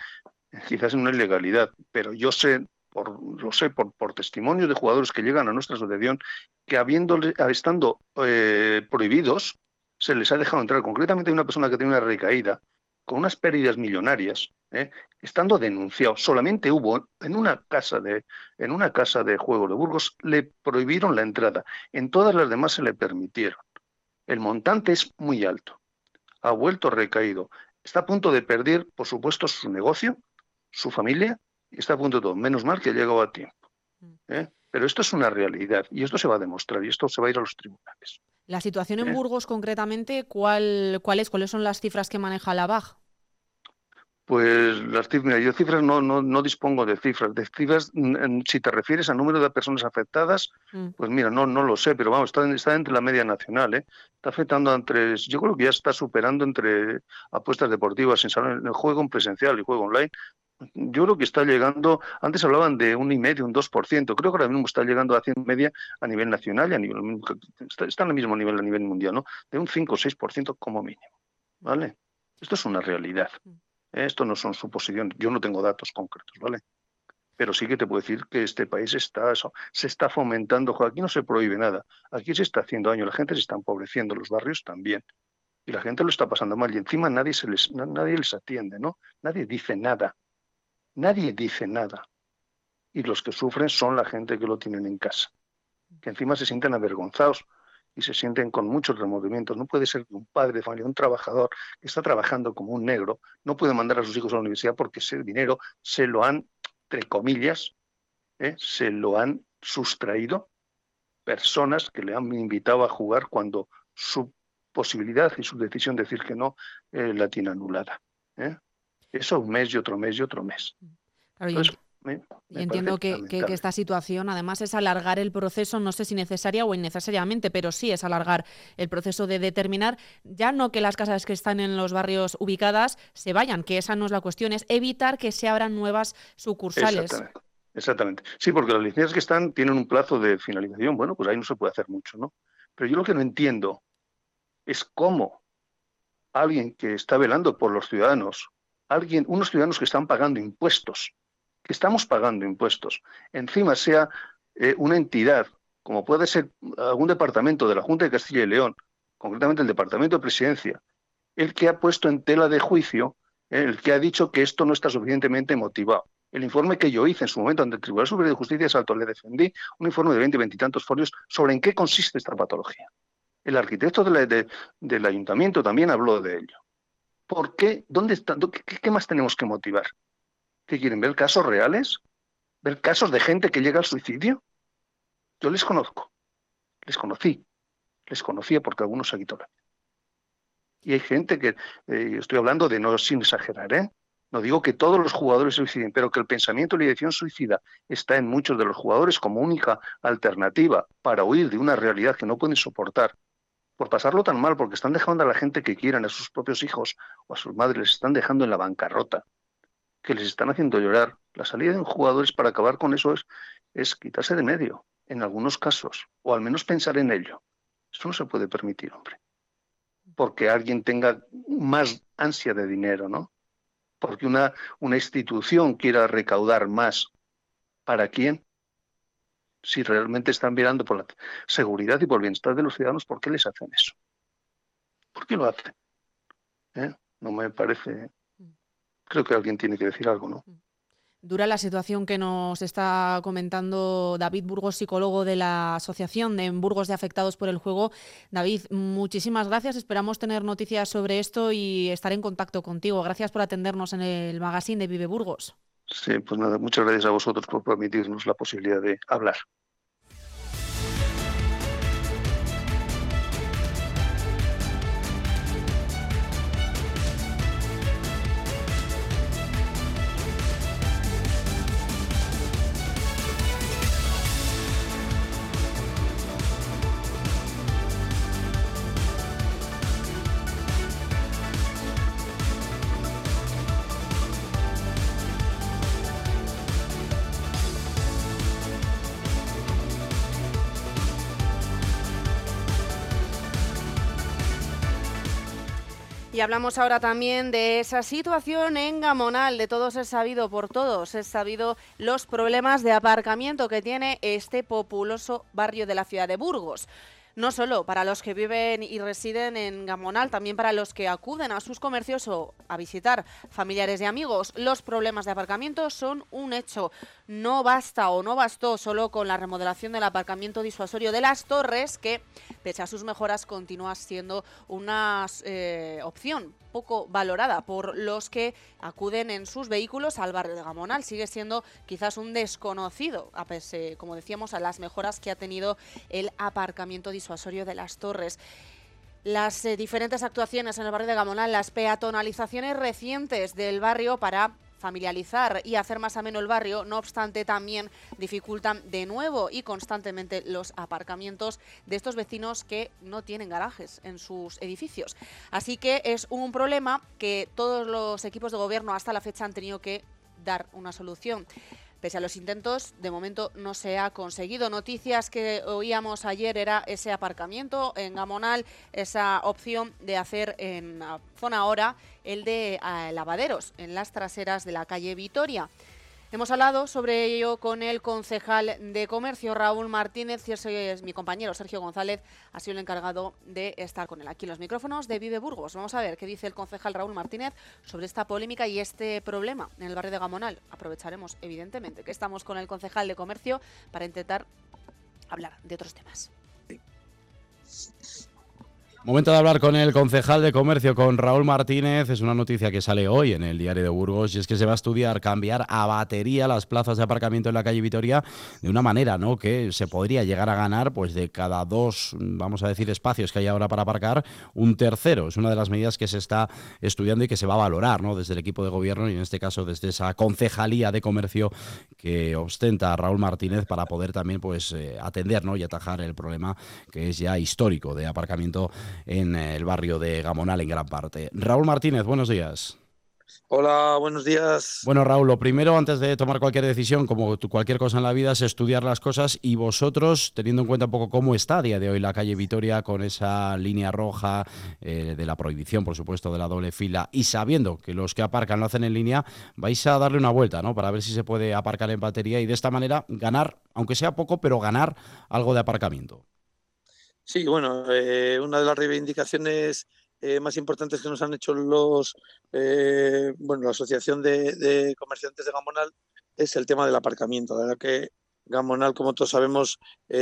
quizás en una ilegalidad, pero yo sé, por, lo sé por, por testimonios de jugadores que llegan a nuestra asociación, que habiéndole, estando eh, prohibidos, se les ha dejado entrar. Concretamente hay una persona que tiene una recaída con unas pérdidas millonarias, ¿eh? estando denunciado. Solamente hubo en una casa de en una casa de juego de Burgos le prohibieron la entrada. En todas las demás se le permitieron. El montante es muy alto. Ha vuelto recaído. Está a punto de perder, por supuesto, su negocio, su familia, y está a punto de todo. Menos mal que ha llegado a tiempo. Mm. ¿eh? Pero esto es una realidad y esto se va a demostrar y esto se va a ir a los tribunales. La situación en ¿Eh? Burgos, concretamente, ¿cuál, cuál es? ¿Cuáles son las cifras que maneja la BAG? Pues las cifras, yo cifras no, no, no, dispongo de cifras. De cifras, si te refieres al número de personas afectadas, mm. pues mira, no, no lo sé, pero vamos, está, está entre la media nacional, ¿eh? Está afectando entre, yo creo que ya está superando entre apuestas deportivas en, en el juego en presencial y juego online. Yo creo que está llegando, antes hablaban de un y medio, un 2%, creo que ahora mismo está llegando a 100 media a nivel nacional y a nivel, está, está en el mismo nivel a nivel mundial, ¿no? De un 5 o 6% como mínimo, ¿vale? Esto es una realidad. Mm. Esto no son suposiciones, yo no tengo datos concretos, ¿vale? Pero sí que te puedo decir que este país está, se está fomentando, aquí no se prohíbe nada, aquí se está haciendo daño, la gente se está empobreciendo, los barrios también, y la gente lo está pasando mal, y encima nadie, se les, nadie les atiende, ¿no? Nadie dice nada, nadie dice nada. Y los que sufren son la gente que lo tienen en casa, que encima se sienten avergonzados y se sienten con muchos remordimientos. No puede ser que un padre de familia, un trabajador que está trabajando como un negro, no puede mandar a sus hijos a la universidad porque ese dinero se lo han, entre comillas, ¿eh? se lo han sustraído personas que le han invitado a jugar cuando su posibilidad y su decisión de decir que no eh, la tiene anulada. ¿eh? Eso un mes y otro mes y otro mes. Y entiendo que, esta situación además es alargar el proceso, no sé si necesaria o innecesariamente, pero sí es alargar el proceso de determinar, ya no que las casas que están en los barrios ubicadas se vayan, que esa no es la cuestión, es evitar que se abran nuevas sucursales. Exactamente. Sí, porque las licencias que están tienen un plazo de finalización, bueno, pues ahí no se puede hacer mucho, ¿no? Pero yo lo que no entiendo es cómo alguien que está velando por los ciudadanos, alguien, unos ciudadanos que están pagando impuestos, que estamos pagando impuestos, encima sea eh, una entidad, como puede ser algún departamento de la Junta de Castilla y León, concretamente el Departamento de Presidencia, el que ha puesto en tela de juicio, el que ha dicho que esto no está suficientemente motivado. El informe que yo hice en su momento ante el Tribunal Superior de Justicia de Salto le defendí, un informe de 20, 20 y tantos folios sobre en qué consiste esta patología. El arquitecto del ayuntamiento también habló de ello. ¿Por qué? ¿Dónde está? ¿Qué más tenemos que motivar? ¿Qué quieren ver casos reales? ¿Ver casos de gente que llega al suicidio? Yo les conozco, les conocí, les conocía porque algunos se quitó la. Y hay gente que, eh, estoy hablando de no sin exagerar, ¿eh? No digo que todos los jugadores suiciden, pero que el pensamiento y la dirección suicida está en muchos de los jugadores como única alternativa para huir de una realidad que no pueden soportar, por pasarlo tan mal, porque están dejando a la gente que quieran, a sus propios hijos o a sus madres, les están dejando en la bancarrota que les están haciendo llorar. La salida de un jugador es para acabar con eso es, es quitarse de medio, en algunos casos, o al menos pensar en ello. Eso no se puede permitir, hombre. Porque alguien tenga más ansia de dinero, ¿no? Porque una, una institución quiera recaudar más. ¿Para quién? Si realmente están mirando por la seguridad y por el bienestar de los ciudadanos, ¿por qué les hacen eso? ¿Por qué lo hacen? ¿Eh? No me parece creo que alguien tiene que decir algo, ¿no? Dura la situación que nos está comentando David Burgos, psicólogo de la Asociación de Burgos de Afectados por el Juego. David, muchísimas gracias. Esperamos tener noticias sobre esto y estar en contacto contigo. Gracias por atendernos en el magazine de Vive Burgos. Sí, pues nada, muchas gracias a vosotros por permitirnos la posibilidad de hablar. Hablamos ahora también de esa situación en Gamonal. De todos es sabido por todos, es sabido los problemas de aparcamiento que tiene este populoso barrio de la ciudad de Burgos no solo para los que viven y residen en Gamonal, también para los que acuden a sus comercios o a visitar familiares y amigos. Los problemas de aparcamiento son un hecho. No basta o no bastó solo con la remodelación del aparcamiento disuasorio de las torres, que pese a sus mejoras continúa siendo una eh, opción poco valorada por los que acuden en sus vehículos al barrio de Gamonal. Sigue siendo quizás un desconocido, a pesar, como decíamos, a las mejoras que ha tenido el aparcamiento disuasorio de las torres las eh, diferentes actuaciones en el barrio de Gamonal, las peatonalizaciones recientes del barrio para familiarizar y hacer más ameno el barrio, no obstante también dificultan de nuevo y constantemente los aparcamientos de estos vecinos que no tienen garajes en sus edificios. Así que es un problema que todos los equipos de gobierno hasta la fecha han tenido que dar una solución. Pese a los intentos, de momento no se ha conseguido. Noticias que oíamos ayer era ese aparcamiento en Gamonal, esa opción de hacer en zona ahora el de eh, lavaderos en las traseras de la calle Vitoria. Hemos hablado sobre ello con el concejal de comercio Raúl Martínez y es mi compañero Sergio González, ha sido el encargado de estar con él aquí en los micrófonos de Vive Burgos. Vamos a ver qué dice el concejal Raúl Martínez sobre esta polémica y este problema en el barrio de Gamonal. Aprovecharemos evidentemente que estamos con el concejal de comercio para intentar hablar de otros temas. Momento de hablar con el concejal de comercio, con Raúl Martínez. Es una noticia que sale hoy en el diario de Burgos y es que se va a estudiar cambiar a batería las plazas de aparcamiento en la calle Vitoria de una manera ¿no? que se podría llegar a ganar pues de cada dos, vamos a decir, espacios que hay ahora para aparcar, un tercero. Es una de las medidas que se está estudiando y que se va a valorar ¿no? desde el equipo de gobierno y en este caso desde esa concejalía de comercio que ostenta Raúl Martínez para poder también pues eh, atender ¿no? y atajar el problema que es ya histórico de aparcamiento en el barrio de Gamonal en gran parte. Raúl Martínez, buenos días. Hola, buenos días. Bueno, Raúl, lo primero, antes de tomar cualquier decisión, como cualquier cosa en la vida, es estudiar las cosas y vosotros, teniendo en cuenta un poco cómo está a día de hoy la calle Vitoria con esa línea roja eh, de la prohibición, por supuesto, de la doble fila y sabiendo que los que aparcan lo hacen en línea, vais a darle una vuelta, ¿no? Para ver si se puede aparcar en batería y de esta manera ganar, aunque sea poco, pero ganar algo de aparcamiento. Sí, bueno, eh, una de las reivindicaciones eh, más importantes que nos han hecho los, eh, bueno, la Asociación de, Comerciantes de Gamonal es el tema del aparcamiento. La verdad que Gamonal, como todos sabemos,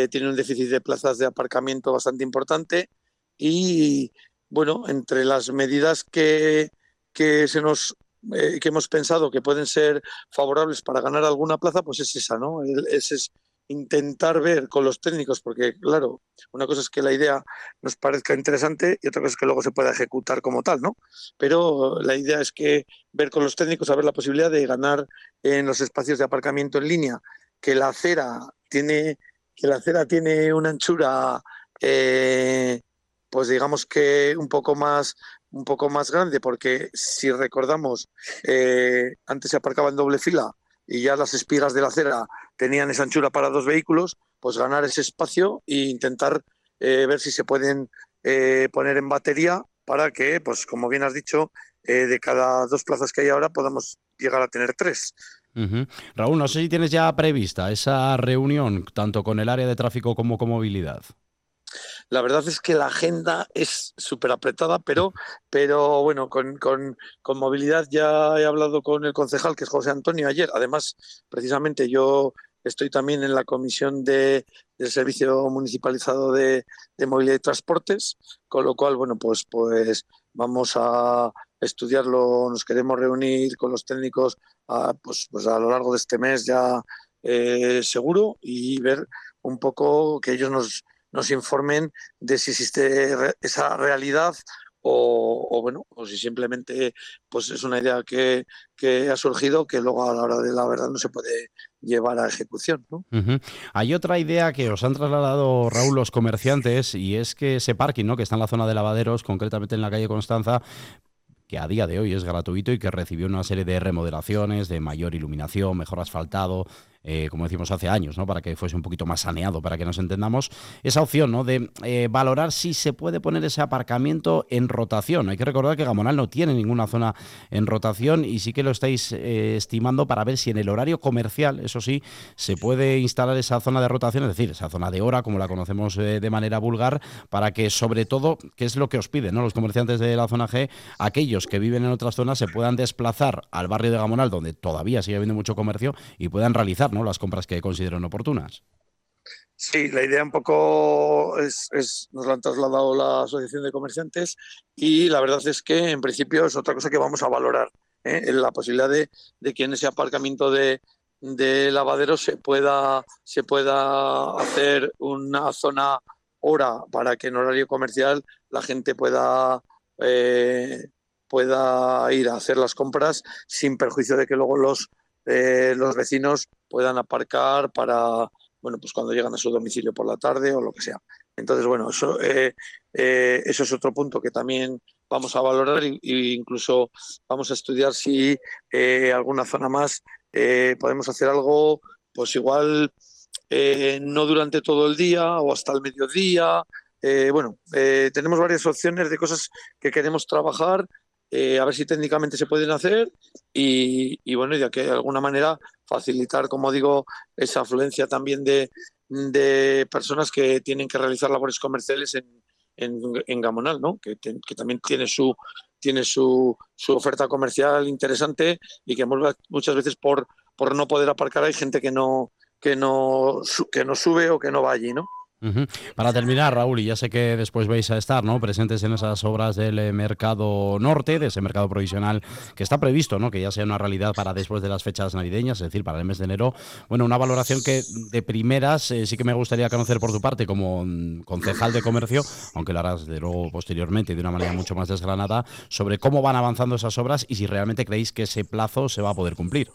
tiene un déficit de plazas de aparcamiento bastante importante y, bueno, entre las medidas que, que se nos que hemos pensado que pueden ser favorables para ganar alguna plaza, pues es esa, ¿no? ese es intentar ver con los técnicos, porque claro, una cosa es que la idea nos parezca interesante y otra cosa es que luego se pueda ejecutar como tal, ¿no? Pero la idea es que ver con los técnicos a ver la posibilidad de ganar en los espacios de aparcamiento en línea, que la acera tiene, que la acera tiene una anchura eh, pues digamos que un poco más un poco más grande, porque si recordamos, eh, antes se aparcaba en doble fila y ya las espigas de la acera tenían esa anchura para dos vehículos, pues ganar ese espacio e intentar eh, ver si se pueden eh, poner en batería para que, pues como bien has dicho, eh, de cada dos plazas que hay ahora podamos llegar a tener tres. Raúl, no sé si tienes ya prevista esa reunión tanto con el área de tráfico como con movilidad. La verdad es que la agenda es súper apretada, pero, pero bueno, con, con, con, movilidad ya he hablado con el concejal, que es José Antonio, ayer. Además, precisamente yo estoy también en la comisión de, del Servicio Municipalizado de, de, Movilidad y Transportes, con lo cual, bueno, pues, pues vamos a estudiarlo, nos queremos reunir con los técnicos a, pues, pues a lo largo de este mes ya eh, seguro y ver un poco que ellos nos, nos informen de si existe esa realidad o, bueno, o si simplemente pues es una idea que, que, ha surgido que luego a la hora de la verdad no se puede llevar a ejecución. ¿no? Hay otra idea que os han trasladado, Raúl, los comerciantes, y es que ese parking, ¿no? que está en la zona de lavaderos, concretamente en la calle Constanza, que a día de hoy es gratuito y que recibió una serie de remodelaciones, de mayor iluminación, mejor asfaltado, eh, como decimos hace años, ¿no? para que fuese un poquito más saneado, para que nos entendamos, esa opción ¿no? de eh, valorar si se puede poner ese aparcamiento en rotación. Hay que recordar que Gamonal no tiene ninguna zona en rotación y sí que lo estáis eh, estimando para ver si en el horario comercial, eso sí, se puede instalar esa zona de rotación, es decir, esa zona de hora, como la conocemos de manera vulgar, para que sobre todo, que es lo que os piden ¿no? los comerciantes de la zona G, aquellos que viven en otras zonas se puedan desplazar al barrio de Gamonal, donde todavía sigue habiendo mucho comercio, y puedan realizar ¿no? las compras que consideren oportunas. Sí, la idea un poco es, nos la han trasladado la Asociación de Comerciantes y la verdad es que en principio es otra cosa que vamos a valorar, ¿eh? la posibilidad de, que en ese aparcamiento de, de lavaderos se pueda, se pueda hacer una zona hora para que en horario comercial la gente pueda, eh, pueda ir a hacer las compras sin perjuicio de que luego los eh, los vecinos puedan aparcar para, bueno, pues cuando llegan a su domicilio por la tarde o lo que sea. Entonces, bueno, eso, eh, eh, eso es otro punto que también vamos a valorar e incluso vamos a estudiar si alguna zona más podemos hacer algo, pues igual no durante todo el día o hasta el mediodía. bueno, tenemos varias opciones de cosas que queremos trabajar eh, a ver si técnicamente se pueden hacer y, bueno, ya que de alguna manera facilitar, como digo, esa afluencia también de, personas que tienen que realizar labores comerciales en, Gamonal, ¿no? Que, también tiene su tiene su, su, oferta comercial interesante y que muchas veces por, por no poder aparcar hay gente que no que no que no sube o que no va allí, ¿no? Para terminar, Raúl, y ya sé que después vais a estar ¿no? presentes en esas obras del eh, mercado norte, de ese mercado provisional que está previsto, ¿no? que ya sea una realidad para después de las fechas navideñas, es decir, para el mes de enero. Bueno, una valoración que de primeras eh, sí que me gustaría conocer por tu parte como mm, concejal de comercio, aunque lo harás de luego posteriormente de una manera mucho más desgranada, sobre cómo van avanzando esas obras y si realmente creéis que ese plazo se va a poder cumplir.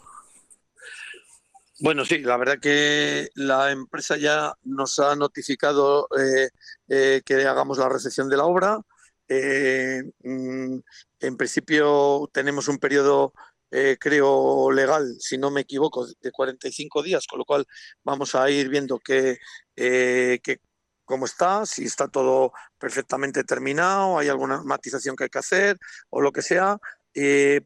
Bueno, sí, la verdad que la empresa ya nos ha notificado eh, eh, que hagamos la recepción de la obra. Eh, mm, en principio tenemos un periodo, creo, legal, si no me equivoco, de 45 días, con lo cual vamos a ir viendo que, cómo está, si está todo perfectamente terminado, hay alguna matización que hay que hacer o lo que sea,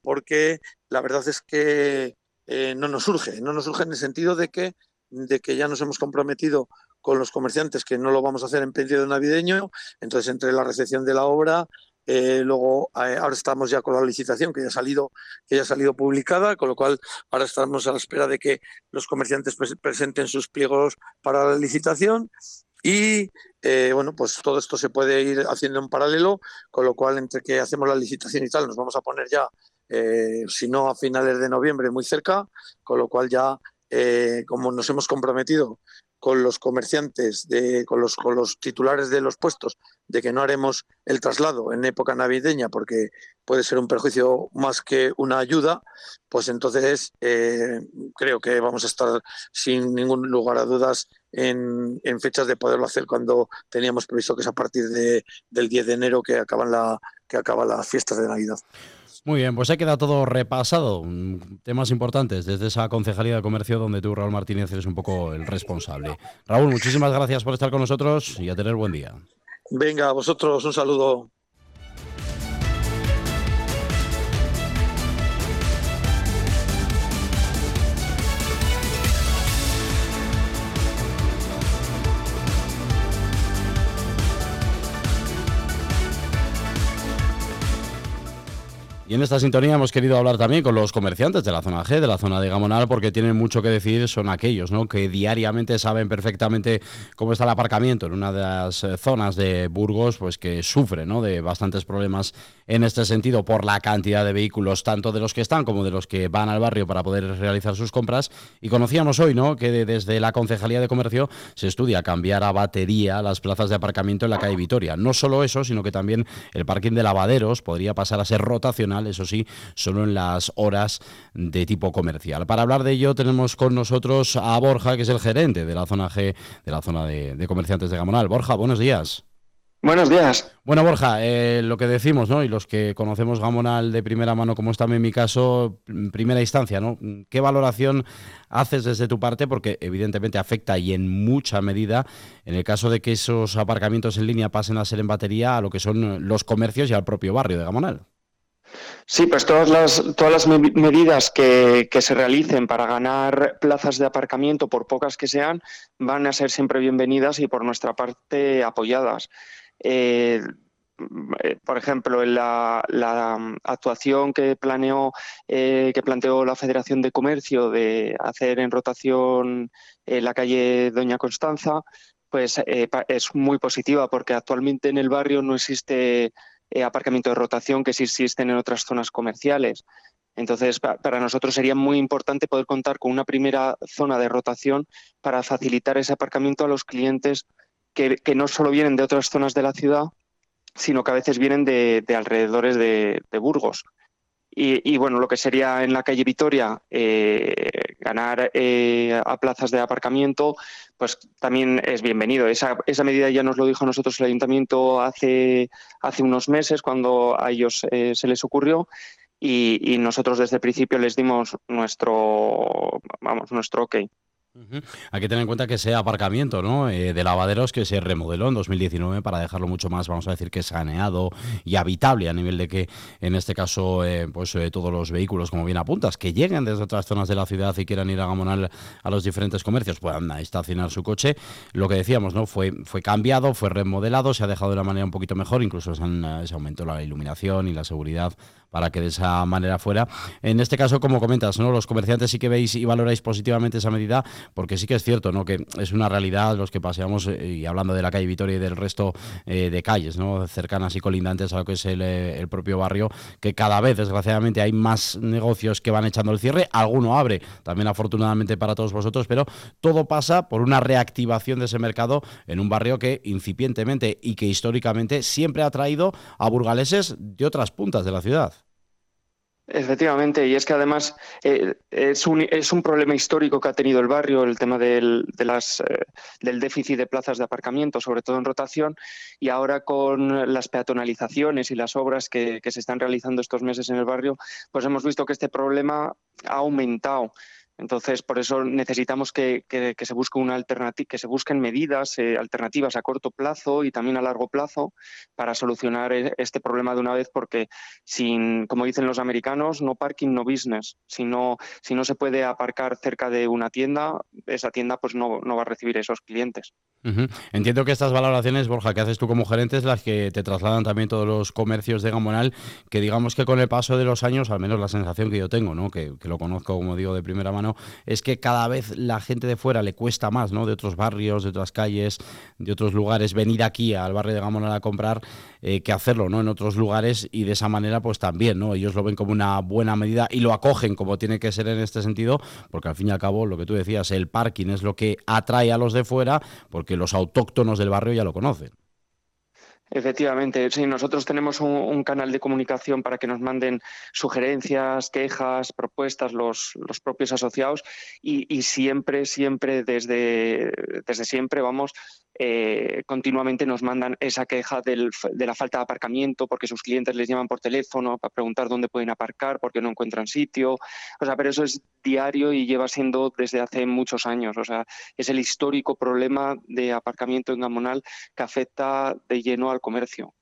porque la verdad es que eh, no nos surge. No nos surge en el sentido de que, de que ya nos hemos comprometido con los comerciantes que no lo vamos a hacer en periodo navideño. Entonces, entre la recepción de la obra, eh, luego eh, ahora estamos ya con la licitación que ya ha salido, que ya ha salido publicada, con lo cual ahora estamos a la espera de que los comerciantes presenten sus pliegos para la licitación. Y bueno, pues todo esto se puede ir haciendo en paralelo, con lo cual entre que hacemos la licitación y tal, nos vamos a poner ya eh, si no a finales de noviembre, muy cerca, con lo cual ya, eh, como nos hemos comprometido con los comerciantes, de, con, los, con los titulares de los puestos, de que no haremos el traslado en época navideña porque puede ser un perjuicio más que una ayuda, pues entonces eh, creo que vamos a estar sin ningún lugar a dudas en, en, fechas de poderlo hacer cuando teníamos previsto que es a partir de, del 10 de enero que acaban, la, que acaban las fiestas de Navidad. Muy bien, pues ha quedado todo repasado. Temas importantes desde esa Concejalía de Comercio donde tú, Raúl Martínez, eres un poco el responsable. Raúl, muchísimas gracias por estar con nosotros y a tener buen día. Venga, vosotros un saludo. Y en esta sintonía hemos querido hablar también con los comerciantes de la zona G, de la zona de Gamonal, porque tienen mucho que decir, son aquellos ¿no? que diariamente saben perfectamente cómo está el aparcamiento en una de las eh, zonas de Burgos, pues que sufre ¿no? de bastantes problemas en este sentido por la cantidad de vehículos, tanto de los que están como de los que van al barrio para poder realizar sus compras. Y conocíamos hoy ¿no? que desde la Concejalía de Comercio se estudia cambiar a batería las plazas de aparcamiento en la calle Vitoria. No solo eso, sino que también el parking de lavaderos podría pasar a ser rotacional eso sí, solo en las horas de tipo comercial. Para hablar de ello tenemos con nosotros a Borja, que es el gerente de la zona G, de la zona de, comerciantes de Gamonal. Borja, buenos días. Buenos días. Bueno, Borja, eh, lo que decimos, ¿no? Y los que conocemos Gamonal de primera mano, como es también mi caso, en primera instancia, ¿no? ¿Qué valoración haces desde tu parte? Porque evidentemente afecta y en mucha medida, en el caso de que esos aparcamientos en línea pasen a ser en batería, a lo que son los comercios y al propio barrio de Gamonal. Sí, pues todas las, todas las medidas que, se realicen para ganar plazas de aparcamiento, por pocas que sean, van a ser siempre bienvenidas y por nuestra parte apoyadas. Eh, por ejemplo, en la, actuación que planeó, eh, que planteó la Federación de Comercio de hacer en rotación la calle Doña Constanza, pues eh, es muy positiva porque actualmente en el barrio no existe eh, aparcamiento de rotación que sí existen en otras zonas comerciales. Entonces, para nosotros sería muy importante poder contar con una primera zona de rotación para facilitar ese aparcamiento a los clientes que, no solo vienen de otras zonas de la ciudad, sino que a veces vienen de, alrededores de Burgos. Y, bueno, lo que sería en la calle Vitoria eh, ganar eh, a plazas de aparcamiento, pues también es bienvenido. Esa, esa medida ya nos lo dijo a nosotros el ayuntamiento hace, hace unos meses, cuando a ellos eh, se les ocurrió. Y, y, nosotros desde el principio les dimos nuestro, vamos, nuestro ok. Hay que tener en cuenta que ese aparcamiento ¿no? Eh, de lavaderos que se remodeló en 2019 para dejarlo mucho más, vamos a decir, que saneado y habitable a nivel de que, en este caso, eh, pues eh, todos los vehículos, como bien apuntas, que lleguen desde otras zonas de la ciudad y quieran ir a Gamonal a los diferentes comercios, puedan estacionar su coche. Lo que decíamos, ¿no? Fue, fue cambiado, fue remodelado, se ha dejado de una manera un poquito mejor, incluso se, han, se aumentó la iluminación y la seguridad para que de esa manera fuera. En este caso, como comentas, ¿no? los comerciantes sí que veis y valoráis positivamente esa medida, porque sí que es cierto ¿no? que es una realidad los que paseamos, eh, y hablando de la calle Vitoria y del resto eh, de calles ¿no? cercanas y colindantes a lo que es eh, el, propio barrio, que cada vez, desgraciadamente, hay más negocios que van echando el cierre, alguno abre, también afortunadamente para todos vosotros, pero todo pasa por una reactivación de ese mercado en un barrio que incipientemente y que históricamente siempre ha traído a burgaleses de otras puntas de la ciudad. Efectivamente, y es que además eh, es, un, es, un, problema histórico que ha tenido el barrio, el tema del, de las, eh, del déficit de plazas de aparcamiento, sobre todo en rotación, y ahora con las peatonalizaciones y las obras que, que se están realizando estos meses en el barrio, pues hemos visto que este problema ha aumentado. Entonces, por eso necesitamos que, se busque una alternativa, que se busquen medidas eh, alternativas a corto plazo y también a largo plazo para solucionar e, este problema de una vez, porque sin, como dicen los americanos, no parking, no business. Si no, si no se puede aparcar cerca de una tienda, esa tienda pues no, no va a recibir esos clientes. Entiendo que estas valoraciones, Borja, que haces tú como gerente, es las que te trasladan también todos los comercios de Gamonal, que digamos que con el paso de los años, al menos la sensación que yo tengo, ¿no? que, que lo conozco, como digo, de primera mano, es que cada vez la gente de fuera le cuesta más, ¿no? de otros barrios, de otras calles, de otros lugares, venir aquí al barrio de Gamonal a comprar, eh, que hacerlo ¿no? en otros lugares y de esa manera pues también, ¿no? ellos lo ven como una buena medida y lo acogen como tiene que ser en este sentido, porque al fin y al cabo, lo que tú decías, el parking es lo que atrae a los de fuera, porque los autóctonos del barrio ya lo conocen. Efectivamente, sí, nosotros tenemos un, canal de comunicación para que nos manden sugerencias, quejas, propuestas los, los propios asociados y, siempre, siempre, desde, desde siempre, vamos, eh, continuamente nos mandan esa queja de la falta de aparcamiento porque sus clientes les llaman por teléfono para preguntar dónde pueden aparcar porque no encuentran sitio. O sea, pero eso es diario y lleva siendo desde hace muchos años. O sea, es el histórico problema de aparcamiento en Gamonal que afecta de lleno al comercio.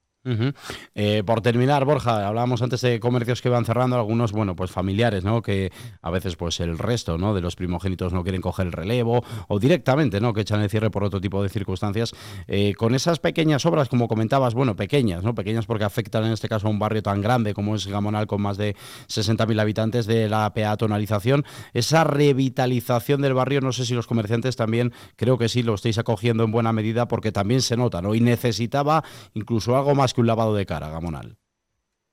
Eh, por terminar, Borja, hablábamos antes de comercios que van cerrando, algunos, bueno, pues familiares, ¿no? Que a veces, pues el resto, ¿no? De los primogénitos no quieren coger el relevo o directamente, ¿no? Que echan el cierre por otro tipo de circunstancias. Eh, con esas pequeñas obras, como comentabas, bueno, pequeñas, ¿no? Pequeñas porque afectan en este caso a un barrio tan grande como es Gamonal con más de 60.000 habitantes de la peatonalización. Esa revitalización del barrio, no sé si los comerciantes también, creo que sí, lo estáis acogiendo en buena medida porque también se nota, ¿no? Y necesitaba incluso algo más que un lavado de cara, Gamonal.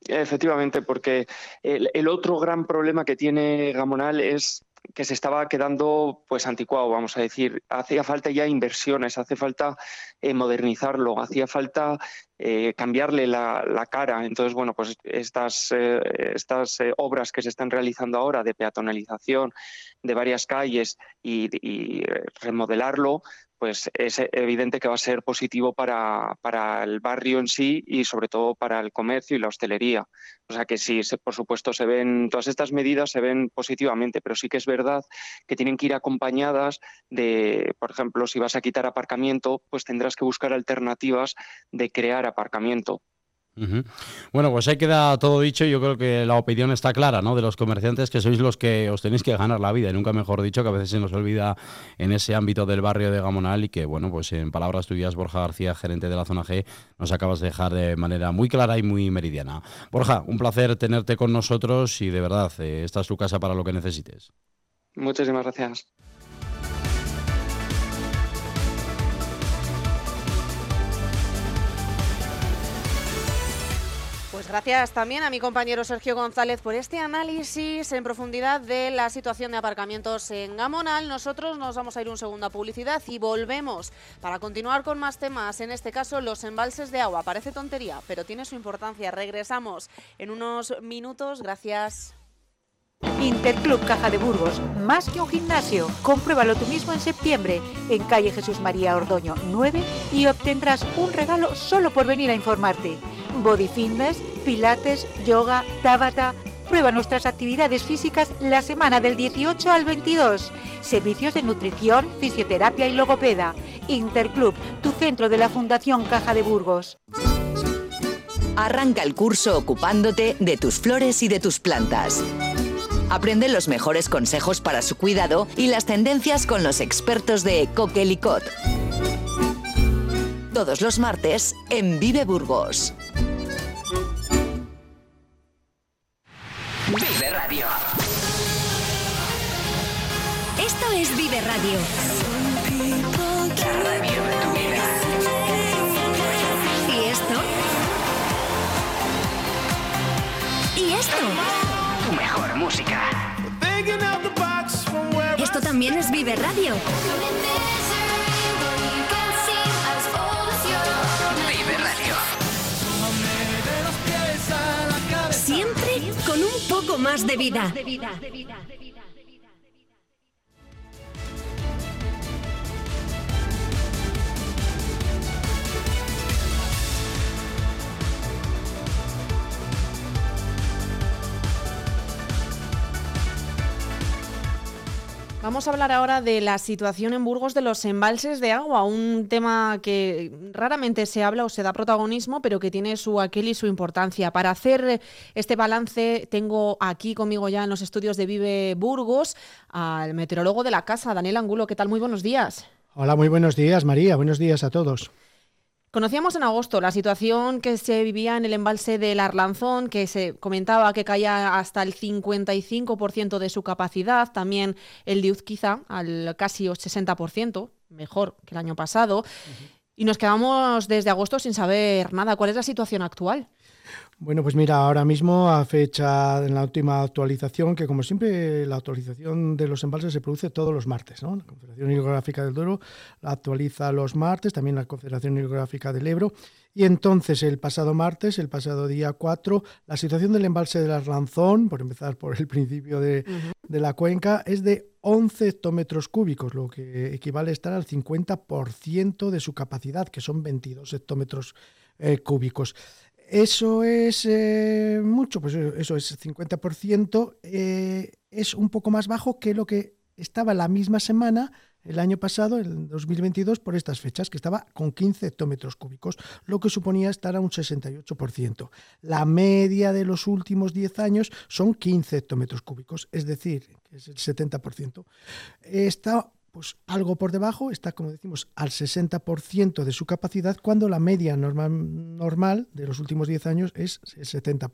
Efectivamente, porque el, otro gran problema que tiene Gamonal es que se estaba quedando pues anticuado, vamos a decir. Hacía falta ya inversiones, hace falta eh, modernizarlo, hacía falta eh, cambiarle la, cara. Entonces, bueno, pues estas, eh, estas obras que se están realizando ahora de peatonalización de varias calles y remodelarlo, pues es evidente que va a ser positivo para, para, el barrio en sí y sobre todo para el comercio y la hostelería. O sea que sí, por supuesto, se ven, todas estas medidas se ven positivamente, pero sí que es verdad que tienen que ir acompañadas de, por ejemplo, si vas a quitar aparcamiento, pues tendrás que buscar alternativas de crear aparcamiento. Bueno, pues ahí queda todo dicho. Yo creo que la opinión está clara, ¿no? De los comerciantes que sois los que os tenéis que ganar la vida. Y nunca mejor dicho, que a veces se nos olvida en ese ámbito del barrio de Gamonal y que, bueno, pues en palabras tuyas, Borja García, gerente de la zona G, nos acabas de dejar de manera muy clara y muy meridiana. Borja, un placer tenerte con nosotros y de verdad, eh, esta es tu casa para lo que necesites. Muchísimas gracias. Gracias también a mi compañero Sergio González por este análisis en profundidad de la situación de aparcamientos en Gamonal. Nosotros nos vamos a ir un segundo a publicidad y volvemos para continuar con más temas. En este caso, los embalses de agua. Parece tontería, pero tiene su importancia. Regresamos en unos minutos. Gracias. Interclub Caja de Burgos, más que un gimnasio. Compruébalo tú mismo en septiembre en calle Jesús María Ordoño 9 y obtendrás un regalo solo por venir a informarte. Body Fitness, Pilates, Yoga, Tabata. Prueba nuestras actividades físicas la semana del 18 al 22. Servicios de nutrición, fisioterapia y logopeda. Interclub, tu centro de la Fundación Caja de Burgos. Arranca el curso ocupándote de tus flores y de tus plantas. Aprende los mejores consejos para su cuidado y las tendencias con los expertos de Coquelicot. Todos los martes en Vive Burgos. Vive Radio. Esto es Vive Radio. La radio de tu vida. ¿Y esto? ¿Y esto? Música. Esto también es Vive Radio. Vive Radio. Siempre con un poco más de vida. Vamos a hablar ahora de la situación en Burgos de los embalses de agua, un tema que raramente se habla o se da protagonismo, pero que tiene su aquel y su importancia. Para hacer este balance tengo aquí conmigo ya en los estudios de Vive Burgos al meteorólogo de la casa, Daniel Angulo. ¿Qué tal? Muy buenos días. Hola, muy buenos días, María. Buenos días a todos. Conocíamos en agosto la situación que se vivía en el embalse del Arlanzón, que se comentaba que caía hasta el 55% de su capacidad, también el de Uzquiza al casi 60%, mejor que el año pasado, y nos quedamos desde agosto sin saber nada. ¿Cuál es la situación actual? Bueno, pues mira, ahora mismo a fecha en la última actualización, que como siempre la actualización de los embalses se produce todos los martes, ¿no? La Confederación Hidrográfica del Duero la actualiza los martes, también la Confederación Hidrográfica del Ebro. Y entonces el pasado martes, el pasado día 4, la situación del embalse del Arlanzón, por empezar por el principio de, de la cuenca, es de 11 hectómetros cúbicos, lo que equivale a estar al 50% de su capacidad, que son 22 hectómetros eh, cúbicos. Eso es eh, mucho, pues eso es 50%, eh, es un poco más bajo que lo que estaba la misma semana el año pasado, en 2022, por estas fechas, que estaba con 15 hectómetros cúbicos, lo que suponía estar a un 68%. La media de los últimos 10 años son 15 hectómetros cúbicos, es decir, que es el 70%. Está pues algo por debajo, está como decimos al 60% de su capacidad, cuando la media normal, normal de los últimos 10 años es el 70%.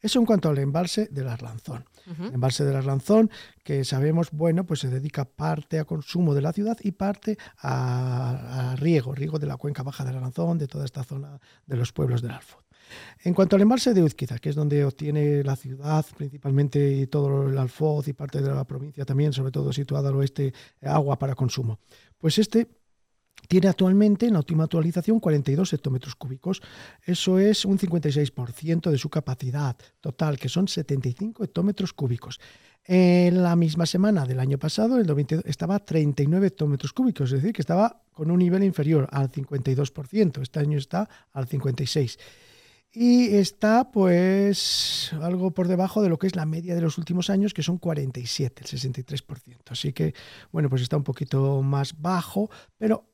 Eso en cuanto al embalse del Arlanzón. El embalse del Arlanzón, que sabemos, bueno, pues se dedica parte a consumo de la ciudad y parte a, riego, riego de la cuenca baja del Arlanzón, de toda esta zona de los pueblos del Alfoz. En cuanto al embalse de Uzquiza, que es donde obtiene la ciudad, principalmente y todo el Alfoz y parte de la provincia también, sobre todo situada al oeste, agua para consumo. Pues este tiene actualmente, en la última actualización, 42 hectómetros cúbicos. Eso es un 56% de su capacidad total, que son 75 hectómetros cúbicos. En la misma semana del año pasado, el 2022, estaba a 39 hectómetros cúbicos, es decir, que estaba con un nivel inferior al 52%. Este año está al 56% y está pues algo por debajo de lo que es la media de los últimos años, que son 47, el 63%. Así que, bueno, pues está un poquito más bajo, pero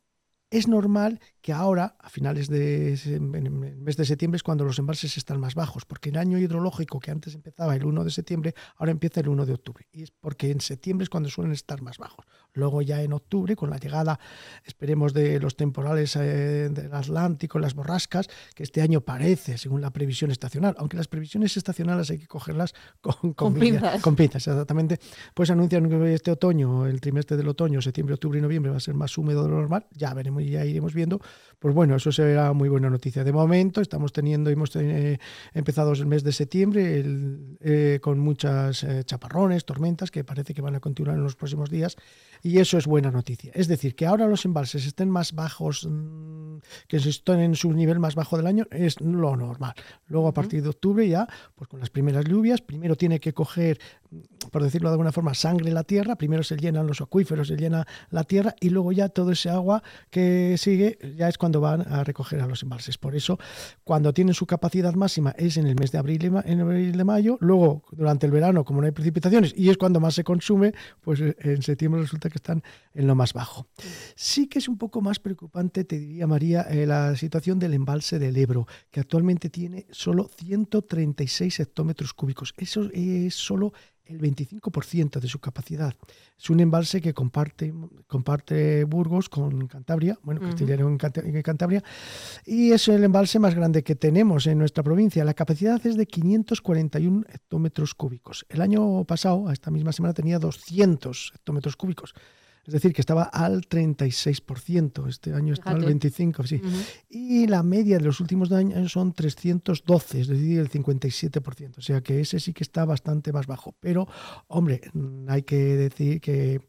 es normal que ahora, a finales de mes de septiembre, es cuando los embalses están más bajos, porque el año hidrológico que antes empezaba el 1 de septiembre, ahora empieza el 1 de octubre. Y es porque en septiembre es cuando suelen estar más bajos. Luego ya en octubre, con la llegada, esperemos, de los temporales eh, del Atlántico, las borrascas, que este año parece, según la previsión estacional, aunque las previsiones estacionales hay que cogerlas con, con, pinzas. Con pinzas, exactamente. Pues anuncian que este otoño, el trimestre del otoño, septiembre, octubre y noviembre, va a ser más húmedo de lo normal. Ya veremos y ya iremos viendo, pues bueno, eso será muy buena noticia. De momento estamos teniendo, hemos eh, empezado el mes de septiembre eh, con muchas chaparrones, tormentas que parece que van a continuar en los próximos días y eso es buena noticia. Es decir, que ahora los embalses estén más bajos, mm, que estén en su nivel más bajo del año, es lo normal. Luego a partir de octubre ya, pues con las primeras lluvias, primero tiene que coger, mm, por decirlo de alguna forma, sangre la tierra, primero se llenan los acuíferos, se llena la tierra y luego ya todo ese agua que sigue ya es cuando van a recoger a los embalses. Por eso, cuando tienen su capacidad máxima es en el mes de abril y en abril de mayo, luego durante el verano, como no hay precipitaciones, y es cuando más se consume, pues eh, en septiembre resulta que están en lo más bajo. Sí que es un poco más preocupante, te diría María, eh, la situación del embalse del Ebro, que actualmente tiene solo 136 hectómetros cúbicos. Eso es solo el 25% de su capacidad. Es un embalse que comparte, comparte Burgos con Cantabria, bueno, León en Cantabria, y es el embalse más grande que tenemos en nuestra provincia. La capacidad es de 541 hectómetros cúbicos. El año pasado, a esta misma semana, tenía 200 hectómetros cúbicos. Es decir, que estaba al 36%, este año está al 25%, sí. Y la media de los últimos años son 312, es decir, el 57%. O sea que ese sí que está bastante más bajo. Pero, hombre, hay que decir que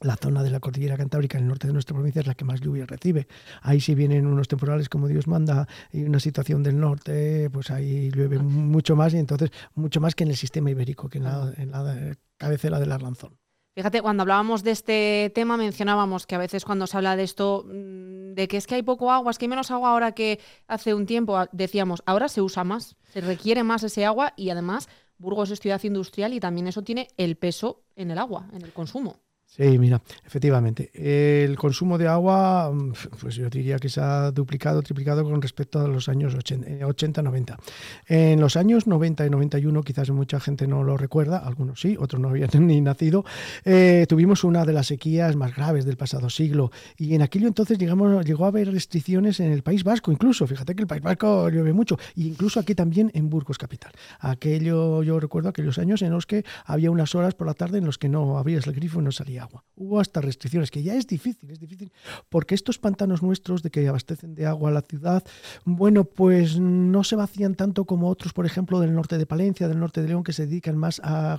la zona de la cordillera cantábrica en el norte de nuestra provincia es la que más lluvia recibe. Ahí si vienen unos temporales como Dios manda y una situación del norte, pues ahí llueve mucho más y entonces mucho más que en el sistema ibérico, que en la, en la cabecera del Arlanzón. Fíjate, cuando hablábamos de este tema mencionábamos que a veces cuando se habla de esto, mm, de que es que hay poco agua, es que hay menos agua ahora que hace un tiempo, decíamos, ahora se usa más, se requiere más ese agua y además Burgos es ciudad industrial y también eso tiene el peso en el agua, en el consumo. Sí, mira, efectivamente. El consumo de agua, mm, pues yo diría que se ha duplicado, triplicado con respecto a los años 80-90. Eh, en los años 90 y 91, quizás mucha gente no lo recuerda, algunos sí, otros no habían <laughs> ni nacido, eh, tuvimos una de las sequías más graves del pasado siglo. Y en aquello entonces llegamos, llegó a haber restricciones en el País Vasco, incluso. Fíjate que el País Vasco llueve mucho, e incluso aquí también en Burgos Capital. Aquello, yo recuerdo aquellos años en los que había unas horas por la tarde en los que no abrías el grifo y no salía Hubo hasta restricciones, que ya es difícil, es difícil, porque estos pantanos nuestros de que abastecen de agua a la ciudad, bueno, pues no se vacían tanto como otros, por ejemplo, del norte de Palencia, del norte de León, que se dedican más a,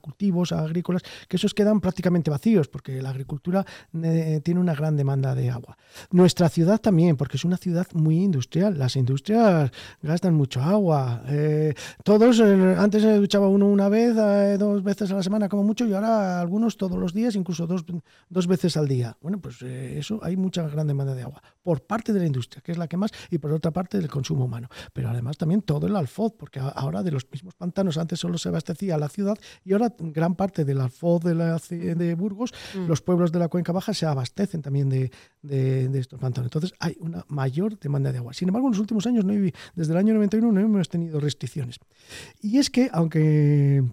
cultivos, a agrícolas, que esos quedan prácticamente vacíos, porque la agricultura eh, tiene una gran demanda de agua. Nuestra ciudad también, porque es una ciudad muy industrial. Las industrias gastan mucho agua. Eh, todos, eh, antes se duchaba uno una vez, dos veces a la semana como mucho, y ahora algunos todos los los días, incluso dos, dos veces al día. Bueno, pues eh, eso hay mucha gran demanda de agua por parte de la industria, que es la que más, y por otra parte del consumo humano. Pero además también todo el alfoz, porque ahora de los mismos pantanos antes solo se abastecía la ciudad y ahora gran parte del alfoz de, la, de Burgos, mm. los pueblos de la cuenca baja se abastecen también de, de, estos pantanos. Entonces hay una mayor demanda de agua. Sin embargo, en los últimos años, no desde el año 91, no hemos tenido restricciones. Y es que, aunque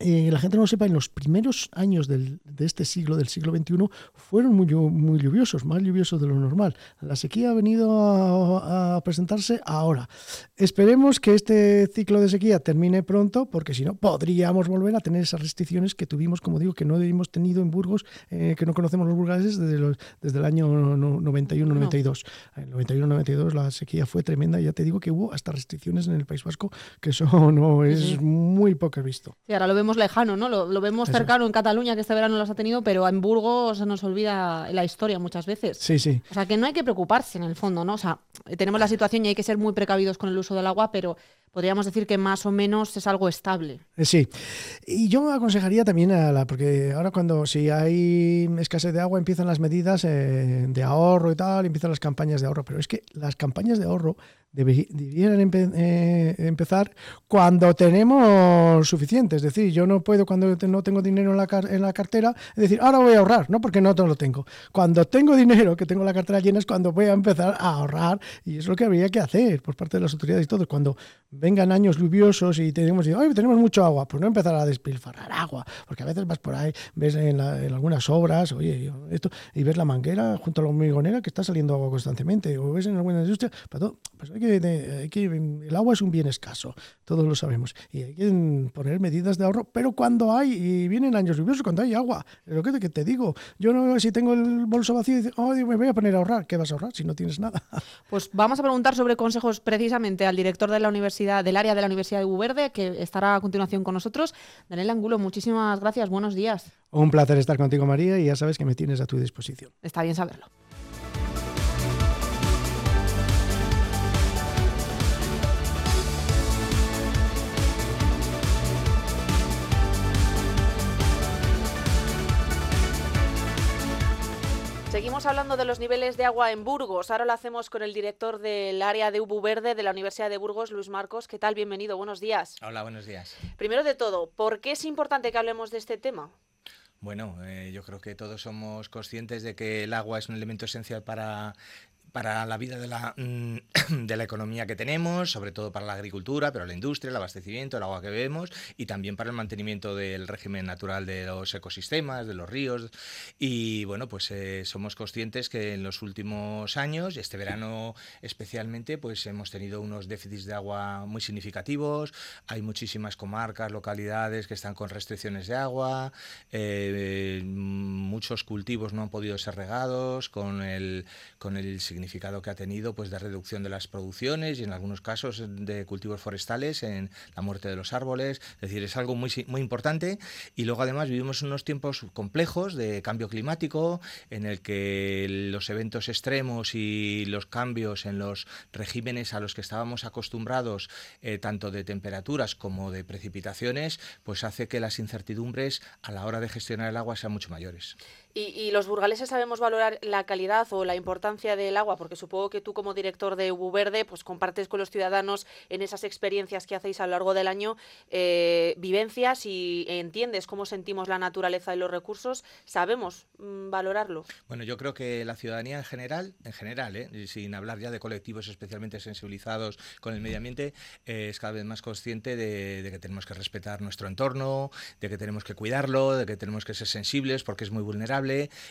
eh, la gente no lo sepa, en los primeros años de este siglo, del siglo XXI, fueron muy, muy lluviosos, más lluviosos de lo normal. La sequía ha venido a, presentarse ahora. Esperemos que este ciclo de sequía termine pronto, porque si no, podríamos volver a tener esas restricciones que tuvimos, como digo, que no hemos tenido en Burgos, eh, que no conocemos los burgaleses desde, desde el año 91-92. En 91-92 la sequía fue tremenda, y ya te digo que hubo hasta restricciones en el País Vasco, que eso <laughs> no es muy poco visto. Sí, ahora lo vemos lejano, ¿no? Lo, vemos cercano en Cataluña, que este verano los ha tenido, pero en Burgos se nos olvida la historia muchas veces. Sí, sí. O sea, que no hay que preocuparse en el fondo, ¿no? O sea, tenemos la situación y hay que ser muy precavidos con el uso del agua, pero podríamos decir que más o menos es algo estable. Eh, sí. Y yo aconsejaría también a la, porque ahora cuando si hay escasez de agua empiezan las medidas eh, de ahorro y tal, empiezan las campañas de ahorro, pero es que las campañas de ahorro deberían eh, empezar cuando tenemos suficiente. Es decir, yo no puedo cuando no tengo dinero en la, en la cartera decir, ahora voy a ahorrar, ¿no? Porque no todo lo tengo. Cuando tengo dinero, que tengo la cartera llena, es cuando voy a empezar a ahorrar y es lo que habría que hacer por parte de las autoridades y todo. Cuando vengan años lluviosos y tenemos, tenemos mucho agua, pues no empezar a despilfarrar agua, porque a veces vas por ahí, ves en, algunas obras, oye, esto, y ves la manguera junto a la hormigonera que está saliendo agua constantemente, o ves en alguna industria, pues hay que, el agua es un bien escaso, todos lo sabemos, y hay que poner medidas de ahorro, pero cuando hay, y vienen años lluviosos, cuando hay agua, lo que te digo, yo no, si tengo el bolso vacío, oh, me voy a poner a ahorrar, ¿qué vas a ahorrar si no tienes nada? <laughs> Pues vamos a preguntar sobre consejos precisamente al director de la universidad, del área de la Universidad de Uverde, que estará a continuación con nosotros. Daniel Angulo, muchísimas gracias, buenos días. Un placer estar contigo, María, y ya sabes que me tienes a tu disposición. Está bien saberlo. Seguimos hablando de los niveles de agua en Burgos. Ahora lo hacemos con el director del área de Ubu Verde de la Universidad de Burgos, Luis Marcos. ¿Qué tal? Bienvenido, buenos días. Hola, buenos días. Primero de todo, ¿por qué es importante que hablemos de este tema? Bueno, eh, yo creo que todos somos conscientes de que el agua es un elemento esencial para para la vida de la, mm, <clears throat> de la economía que tenemos, sobre todo para la agricultura, pero la industria, el abastecimiento, el agua que bebemos y también para el mantenimiento del régimen natural de los ecosistemas, de los ríos. Y bueno, pues eh, somos conscientes que en los últimos años, este verano especialmente, pues hemos tenido unos déficits de agua muy significativos. Hay muchísimas comarcas, localidades que están con restricciones de agua. Eh, muchos cultivos no han podido ser regados con el, con el significado significado que ha tenido pues de reducción de las producciones y en algunos casos de cultivos forestales en la muerte de los árboles, es decir, es algo muy importante y luego además vivimos unos tiempos complejos de cambio climático en el que los eventos extremos y los cambios en los regímenes a los que estábamos acostumbrados eh, tanto de temperaturas como de precipitaciones, pues hace que las incertidumbres a la hora de gestionar el agua sean mucho mayores. Y, los burgaleses sabemos valorar la calidad o la importancia del agua, porque supongo que tú como director de Ubu Verde, pues compartes con los ciudadanos en esas experiencias que hacéis a lo largo del año, eh, vivencias y entiendes cómo sentimos la naturaleza y los recursos. ¿Sabemos mm, valorarlo? Bueno, yo creo que la ciudadanía en general, en general, eh, sin hablar ya de colectivos especialmente sensibilizados con el medio ambiente, eh, es cada vez más consciente de, de que tenemos que respetar nuestro entorno, de que tenemos que cuidarlo, de que tenemos que ser sensibles porque es muy vulnerable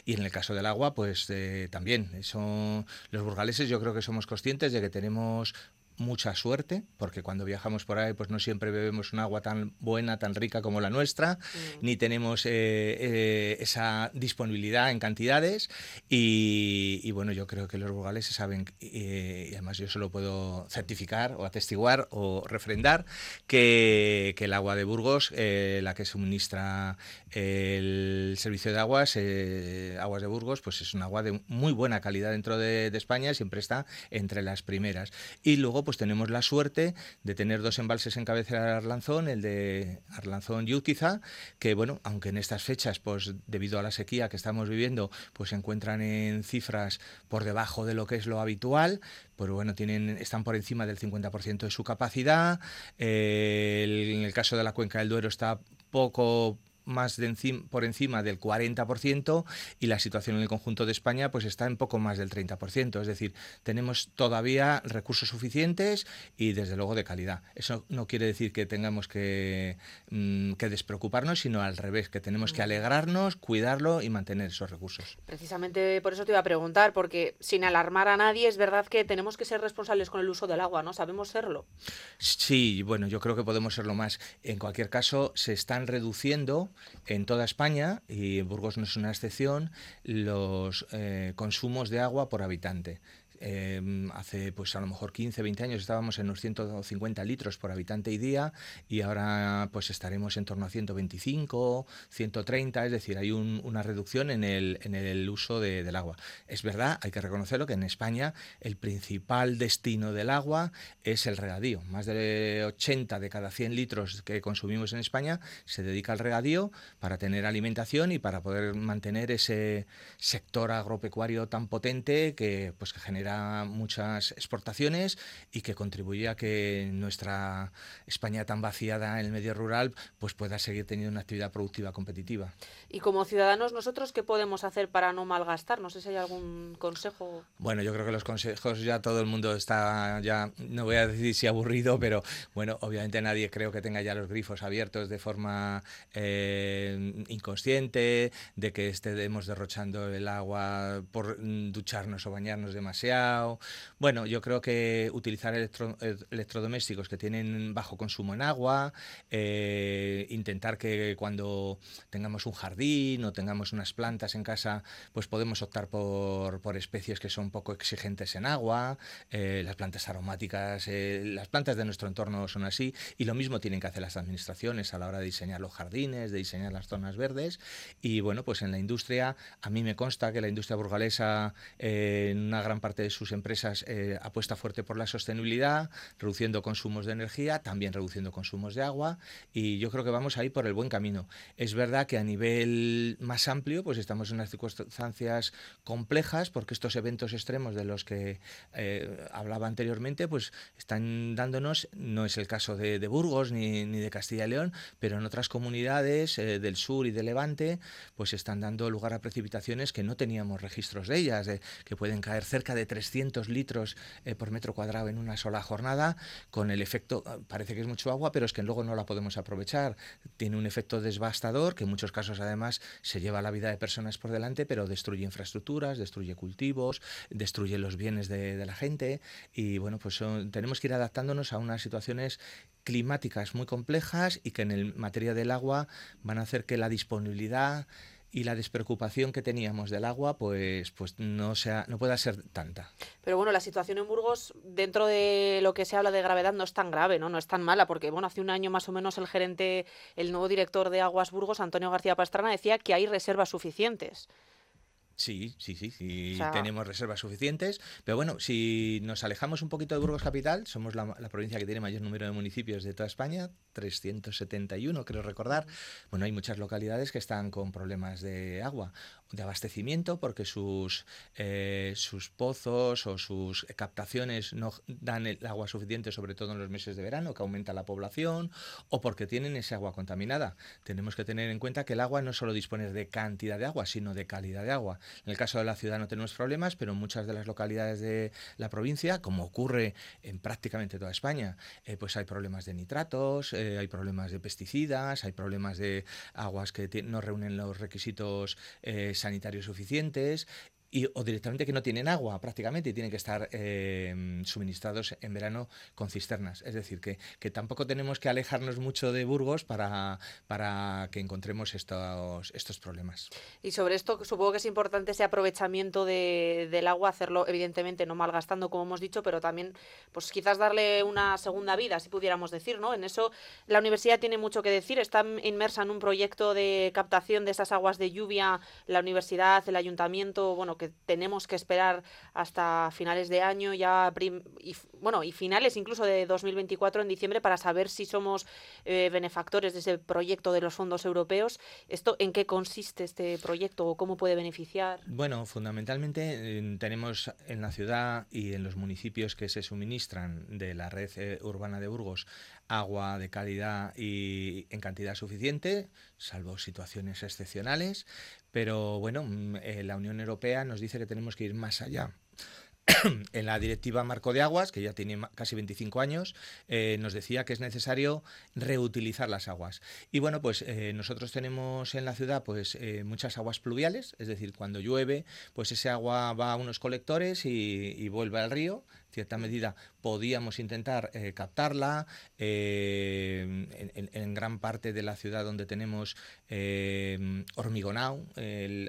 y en el caso del agua, pues eh, también. Son, los burgaleses yo creo que somos conscientes de que tenemos mucha suerte, porque cuando viajamos por ahí, pues no siempre bebemos un agua tan buena, tan rica como la nuestra, mm. ni tenemos eh, eh, esa disponibilidad en cantidades. Y, bueno, yo creo que los burgaleses saben, y además yo solo puedo certificar o atestiguar o refrendar, que, que el agua de Burgos, la que suministra el servicio de aguas, eh, Aguas de Burgos, pues es un agua de muy buena calidad dentro de, España, siempre está entre las primeras. Y luego, pues tenemos la suerte de tener dos embalses en cabecera de Arlanzón, el de Arlanzón y Utiza, que bueno, aunque en estas fechas, pues debido a la sequía que estamos viviendo, pues se encuentran en cifras por debajo de lo que es lo habitual, pero bueno, tienen, están por encima del 50% de su capacidad. Eh, en el caso de la cuenca del Duero está poco más de por encima del 40% y la situación en el conjunto de España pues está en poco más del 30%. Es decir, tenemos todavía recursos suficientes y desde luego de calidad. Eso no quiere decir que tengamos que, mm, que despreocuparnos, sino al revés, que tenemos que alegrarnos, cuidarlo y mantener esos recursos. Precisamente por eso te iba a preguntar, porque sin alarmar a nadie, es verdad que tenemos que ser responsables con el uso del agua, ¿no? ¿Sabemos serlo? Sí, bueno, yo creo que podemos serlo más. En cualquier caso, se están reduciendo en toda España, y Burgos no es una excepción, los eh, consumos de agua por habitante. Em, hace pues a lo mejor 15, 20 años estábamos en unos 150 litros por habitante y día y ahora pues estaremos en torno a 125, 130, es decir, hay una reducción en el, uso del agua. Es verdad, hay que reconocerlo, que en España el principal destino del agua es el regadío. Más de 80 de cada 100 litros que consumimos en España se dedica al regadío para tener alimentación y para poder mantener ese sector agropecuario tan potente que, pues, que genera muchas exportaciones y que contribuye a que nuestra España tan vaciada en el medio rural pues pueda seguir teniendo una actividad productiva competitiva. Y como ciudadanos nosotros qué podemos hacer para no malgastar? No sé si hay algún consejo. Bueno, yo creo que los consejos ya todo el mundo está ya no voy a decir si aburrido, pero bueno, obviamente nadie creo que tenga ya los grifos abiertos de forma eh, inconsciente, de que estemos derrochando el agua por ducharnos o bañarnos demasiado bueno, yo creo que utilizar electrodomésticos que tienen bajo consumo en agua, eh, intentar que cuando tengamos un jardín o tengamos unas plantas en casa, pues podemos optar por, especies que son poco exigentes en agua, eh, las plantas aromáticas, eh, las plantas de nuestro entorno son así, y lo mismo tienen que hacer las administraciones a la hora de diseñar los jardines, de diseñar las zonas verdes, y bueno, pues en la industria, a mí me consta que la industria burgalesa en una gran parte de sus empresas eh, apuesta fuerte por la sostenibilidad, reduciendo consumos de energía, también reduciendo consumos de agua y yo creo que vamos ahí por el buen camino. Es verdad que a nivel más amplio pues estamos en unas circunstancias complejas porque estos eventos extremos de los que eh, hablaba anteriormente pues están dándonos, no es el caso de, Burgos ni, de Castilla y León, pero en otras comunidades eh, del sur y de Levante pues están dando lugar a precipitaciones que no teníamos registros de ellas, que pueden caer cerca de 300 litros eh, por metro cuadrado en una sola jornada, con el efecto, ah, parece que es mucho agua, pero es que luego no la podemos aprovechar. Tiene un efecto devastador, que en muchos casos además se lleva la vida de personas por delante, pero destruye infraestructuras, destruye cultivos, destruye los bienes de, la gente. Y bueno, pues tenemos que ir adaptándonos a unas situaciones climáticas muy complejas y que en el materia del agua van a hacer que la disponibilidad y la despreocupación que teníamos del agua pues pues no sea no pueda ser tanta. Pero bueno, la situación en Burgos dentro de lo que se habla de gravedad no es tan grave, ¿no? No es tan mala porque bueno, hace un año más o menos el gerente el nuevo director de Aguas Burgos, Antonio García Pastrana decía que hay reservas suficientes. Sí, sí, sí, sí tenemos reservas suficientes, pero bueno, si nos alejamos un poquito de Burgos Capital, somos la, provincia que tiene mayor número de municipios de toda España, 371 creo recordar, bueno, hay muchas localidades que están con problemas de agua, de abastecimiento, porque sus, eh, sus pozos o sus captaciones no dan el agua suficiente, sobre todo en los meses de verano, que aumenta la población, o porque tienen ese agua contaminada. Tenemos que tener en cuenta que el agua no solo dispone de cantidad de agua, sino de calidad de agua. En el caso de la ciudad no tenemos problemas, pero en muchas de las localidades de la provincia, como ocurre en prácticamente toda España, eh, pues hay problemas de nitratos, eh, hay problemas de pesticidas, hay problemas de aguas que no reúnen los requisitos eh, sanitarios suficientes o directamente que no tienen agua prácticamente y tienen que estar eh, suministrados en verano con cisternas. Es decir, que, que, tampoco tenemos que alejarnos mucho de Burgos para, para que encontremos estos, estos problemas. Y sobre esto supongo que es importante ese aprovechamiento de, del agua, hacerlo evidentemente no malgastando como hemos dicho, pero también pues quizás darle una segunda vida, si pudiéramos decir, ¿no? En eso la universidad tiene mucho que decir, está inmersa en un proyecto de captación de esas aguas de lluvia, la universidad, el ayuntamiento, bueno, que tenemos que esperar hasta finales de año ya y, bueno y finales incluso de 2024 en diciembre para saber si somos eh, benefactores de ese proyecto de los fondos europeos. ¿Esto en qué consiste este proyecto o cómo puede beneficiar? Bueno, fundamentalmente tenemos en la ciudad y en los municipios que se suministran de la red eh, urbana de Burgos agua de calidad y en cantidad suficiente, salvo situaciones excepcionales. Pero bueno, mm, eh, la Unión Europea nos dice que tenemos que ir más allá. <coughs> en la directiva Marco de Aguas, que ya tiene casi 25 años, eh, nos decía que es necesario reutilizar las aguas. Y bueno, pues eh, nosotros tenemos en la ciudad pues muchas aguas pluviales, es decir, cuando llueve, pues ese agua va a unos colectores y, y vuelve al río, cierta medida podíamos intentar eh, captarla. Eh, en, gran parte de la ciudad donde tenemos eh, hormigonado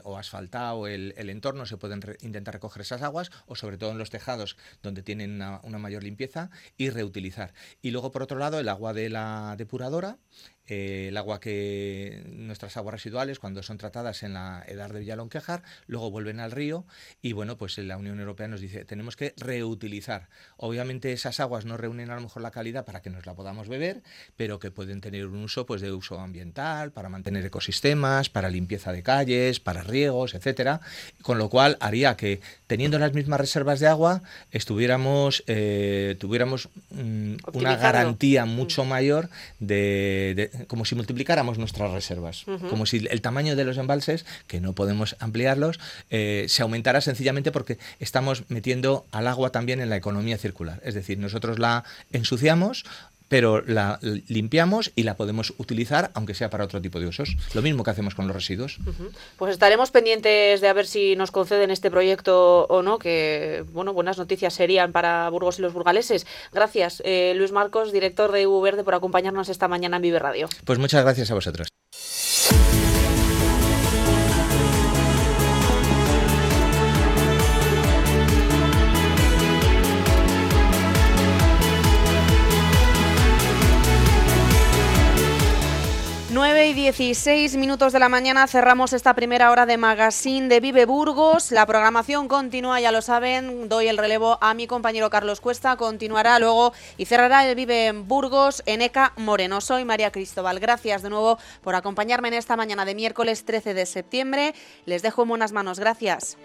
o asfaltado el, entorno se pueden intentar recoger esas aguas o sobre todo en los tejados donde tienen una, una, mayor limpieza y reutilizar. Y luego por otro lado el agua de la depuradora eh, el agua que nuestras aguas residuales cuando son tratadas en la edad de Villalonquejar luego vuelven al río y bueno pues la Unión Europea nos dice tenemos que reutilizar. Obviamente esas aguas no reúnen a lo mejor la calidad para que nos la podamos beber pero que pueden tener un uso pues de uso ambiental para mantener ecosistemas para limpieza de calles para riegos etcétera. Con lo cual haría que teniendo las mismas reservas de agua estuviéramos eh, tuviéramos mm, una garantía mucho mayor de como si multiplicáramos nuestras reservas, como si el tamaño de los embalses, que no podemos ampliarlos, eh, se aumentara sencillamente porque estamos metiendo al agua también en la economía circular. Es decir, nosotros la ensuciamos, pero la limpiamos y la podemos utilizar, aunque sea para otro tipo de usos. Lo mismo que hacemos con los residuos. Pues estaremos pendientes de a ver si nos conceden este proyecto o no, que bueno, buenas noticias serían para Burgos y los burgaleses. Gracias, eh, Luis Marcos, director de EU Verde, por acompañarnos esta mañana en Vive Radio. Pues muchas gracias a vosotros. 9 y 16 minutos de la mañana cerramos esta primera hora de magazine de Vive Burgos. La programación continúa, ya lo saben. Doy el relevo a mi compañero Carlos Cuesta. Continuará luego y cerrará el Vive Burgos en ECA Moreno. Soy María Cristóbal. Gracias de nuevo por acompañarme en esta mañana de miércoles 13 de septiembre. Les dejo en buenas manos. Gracias.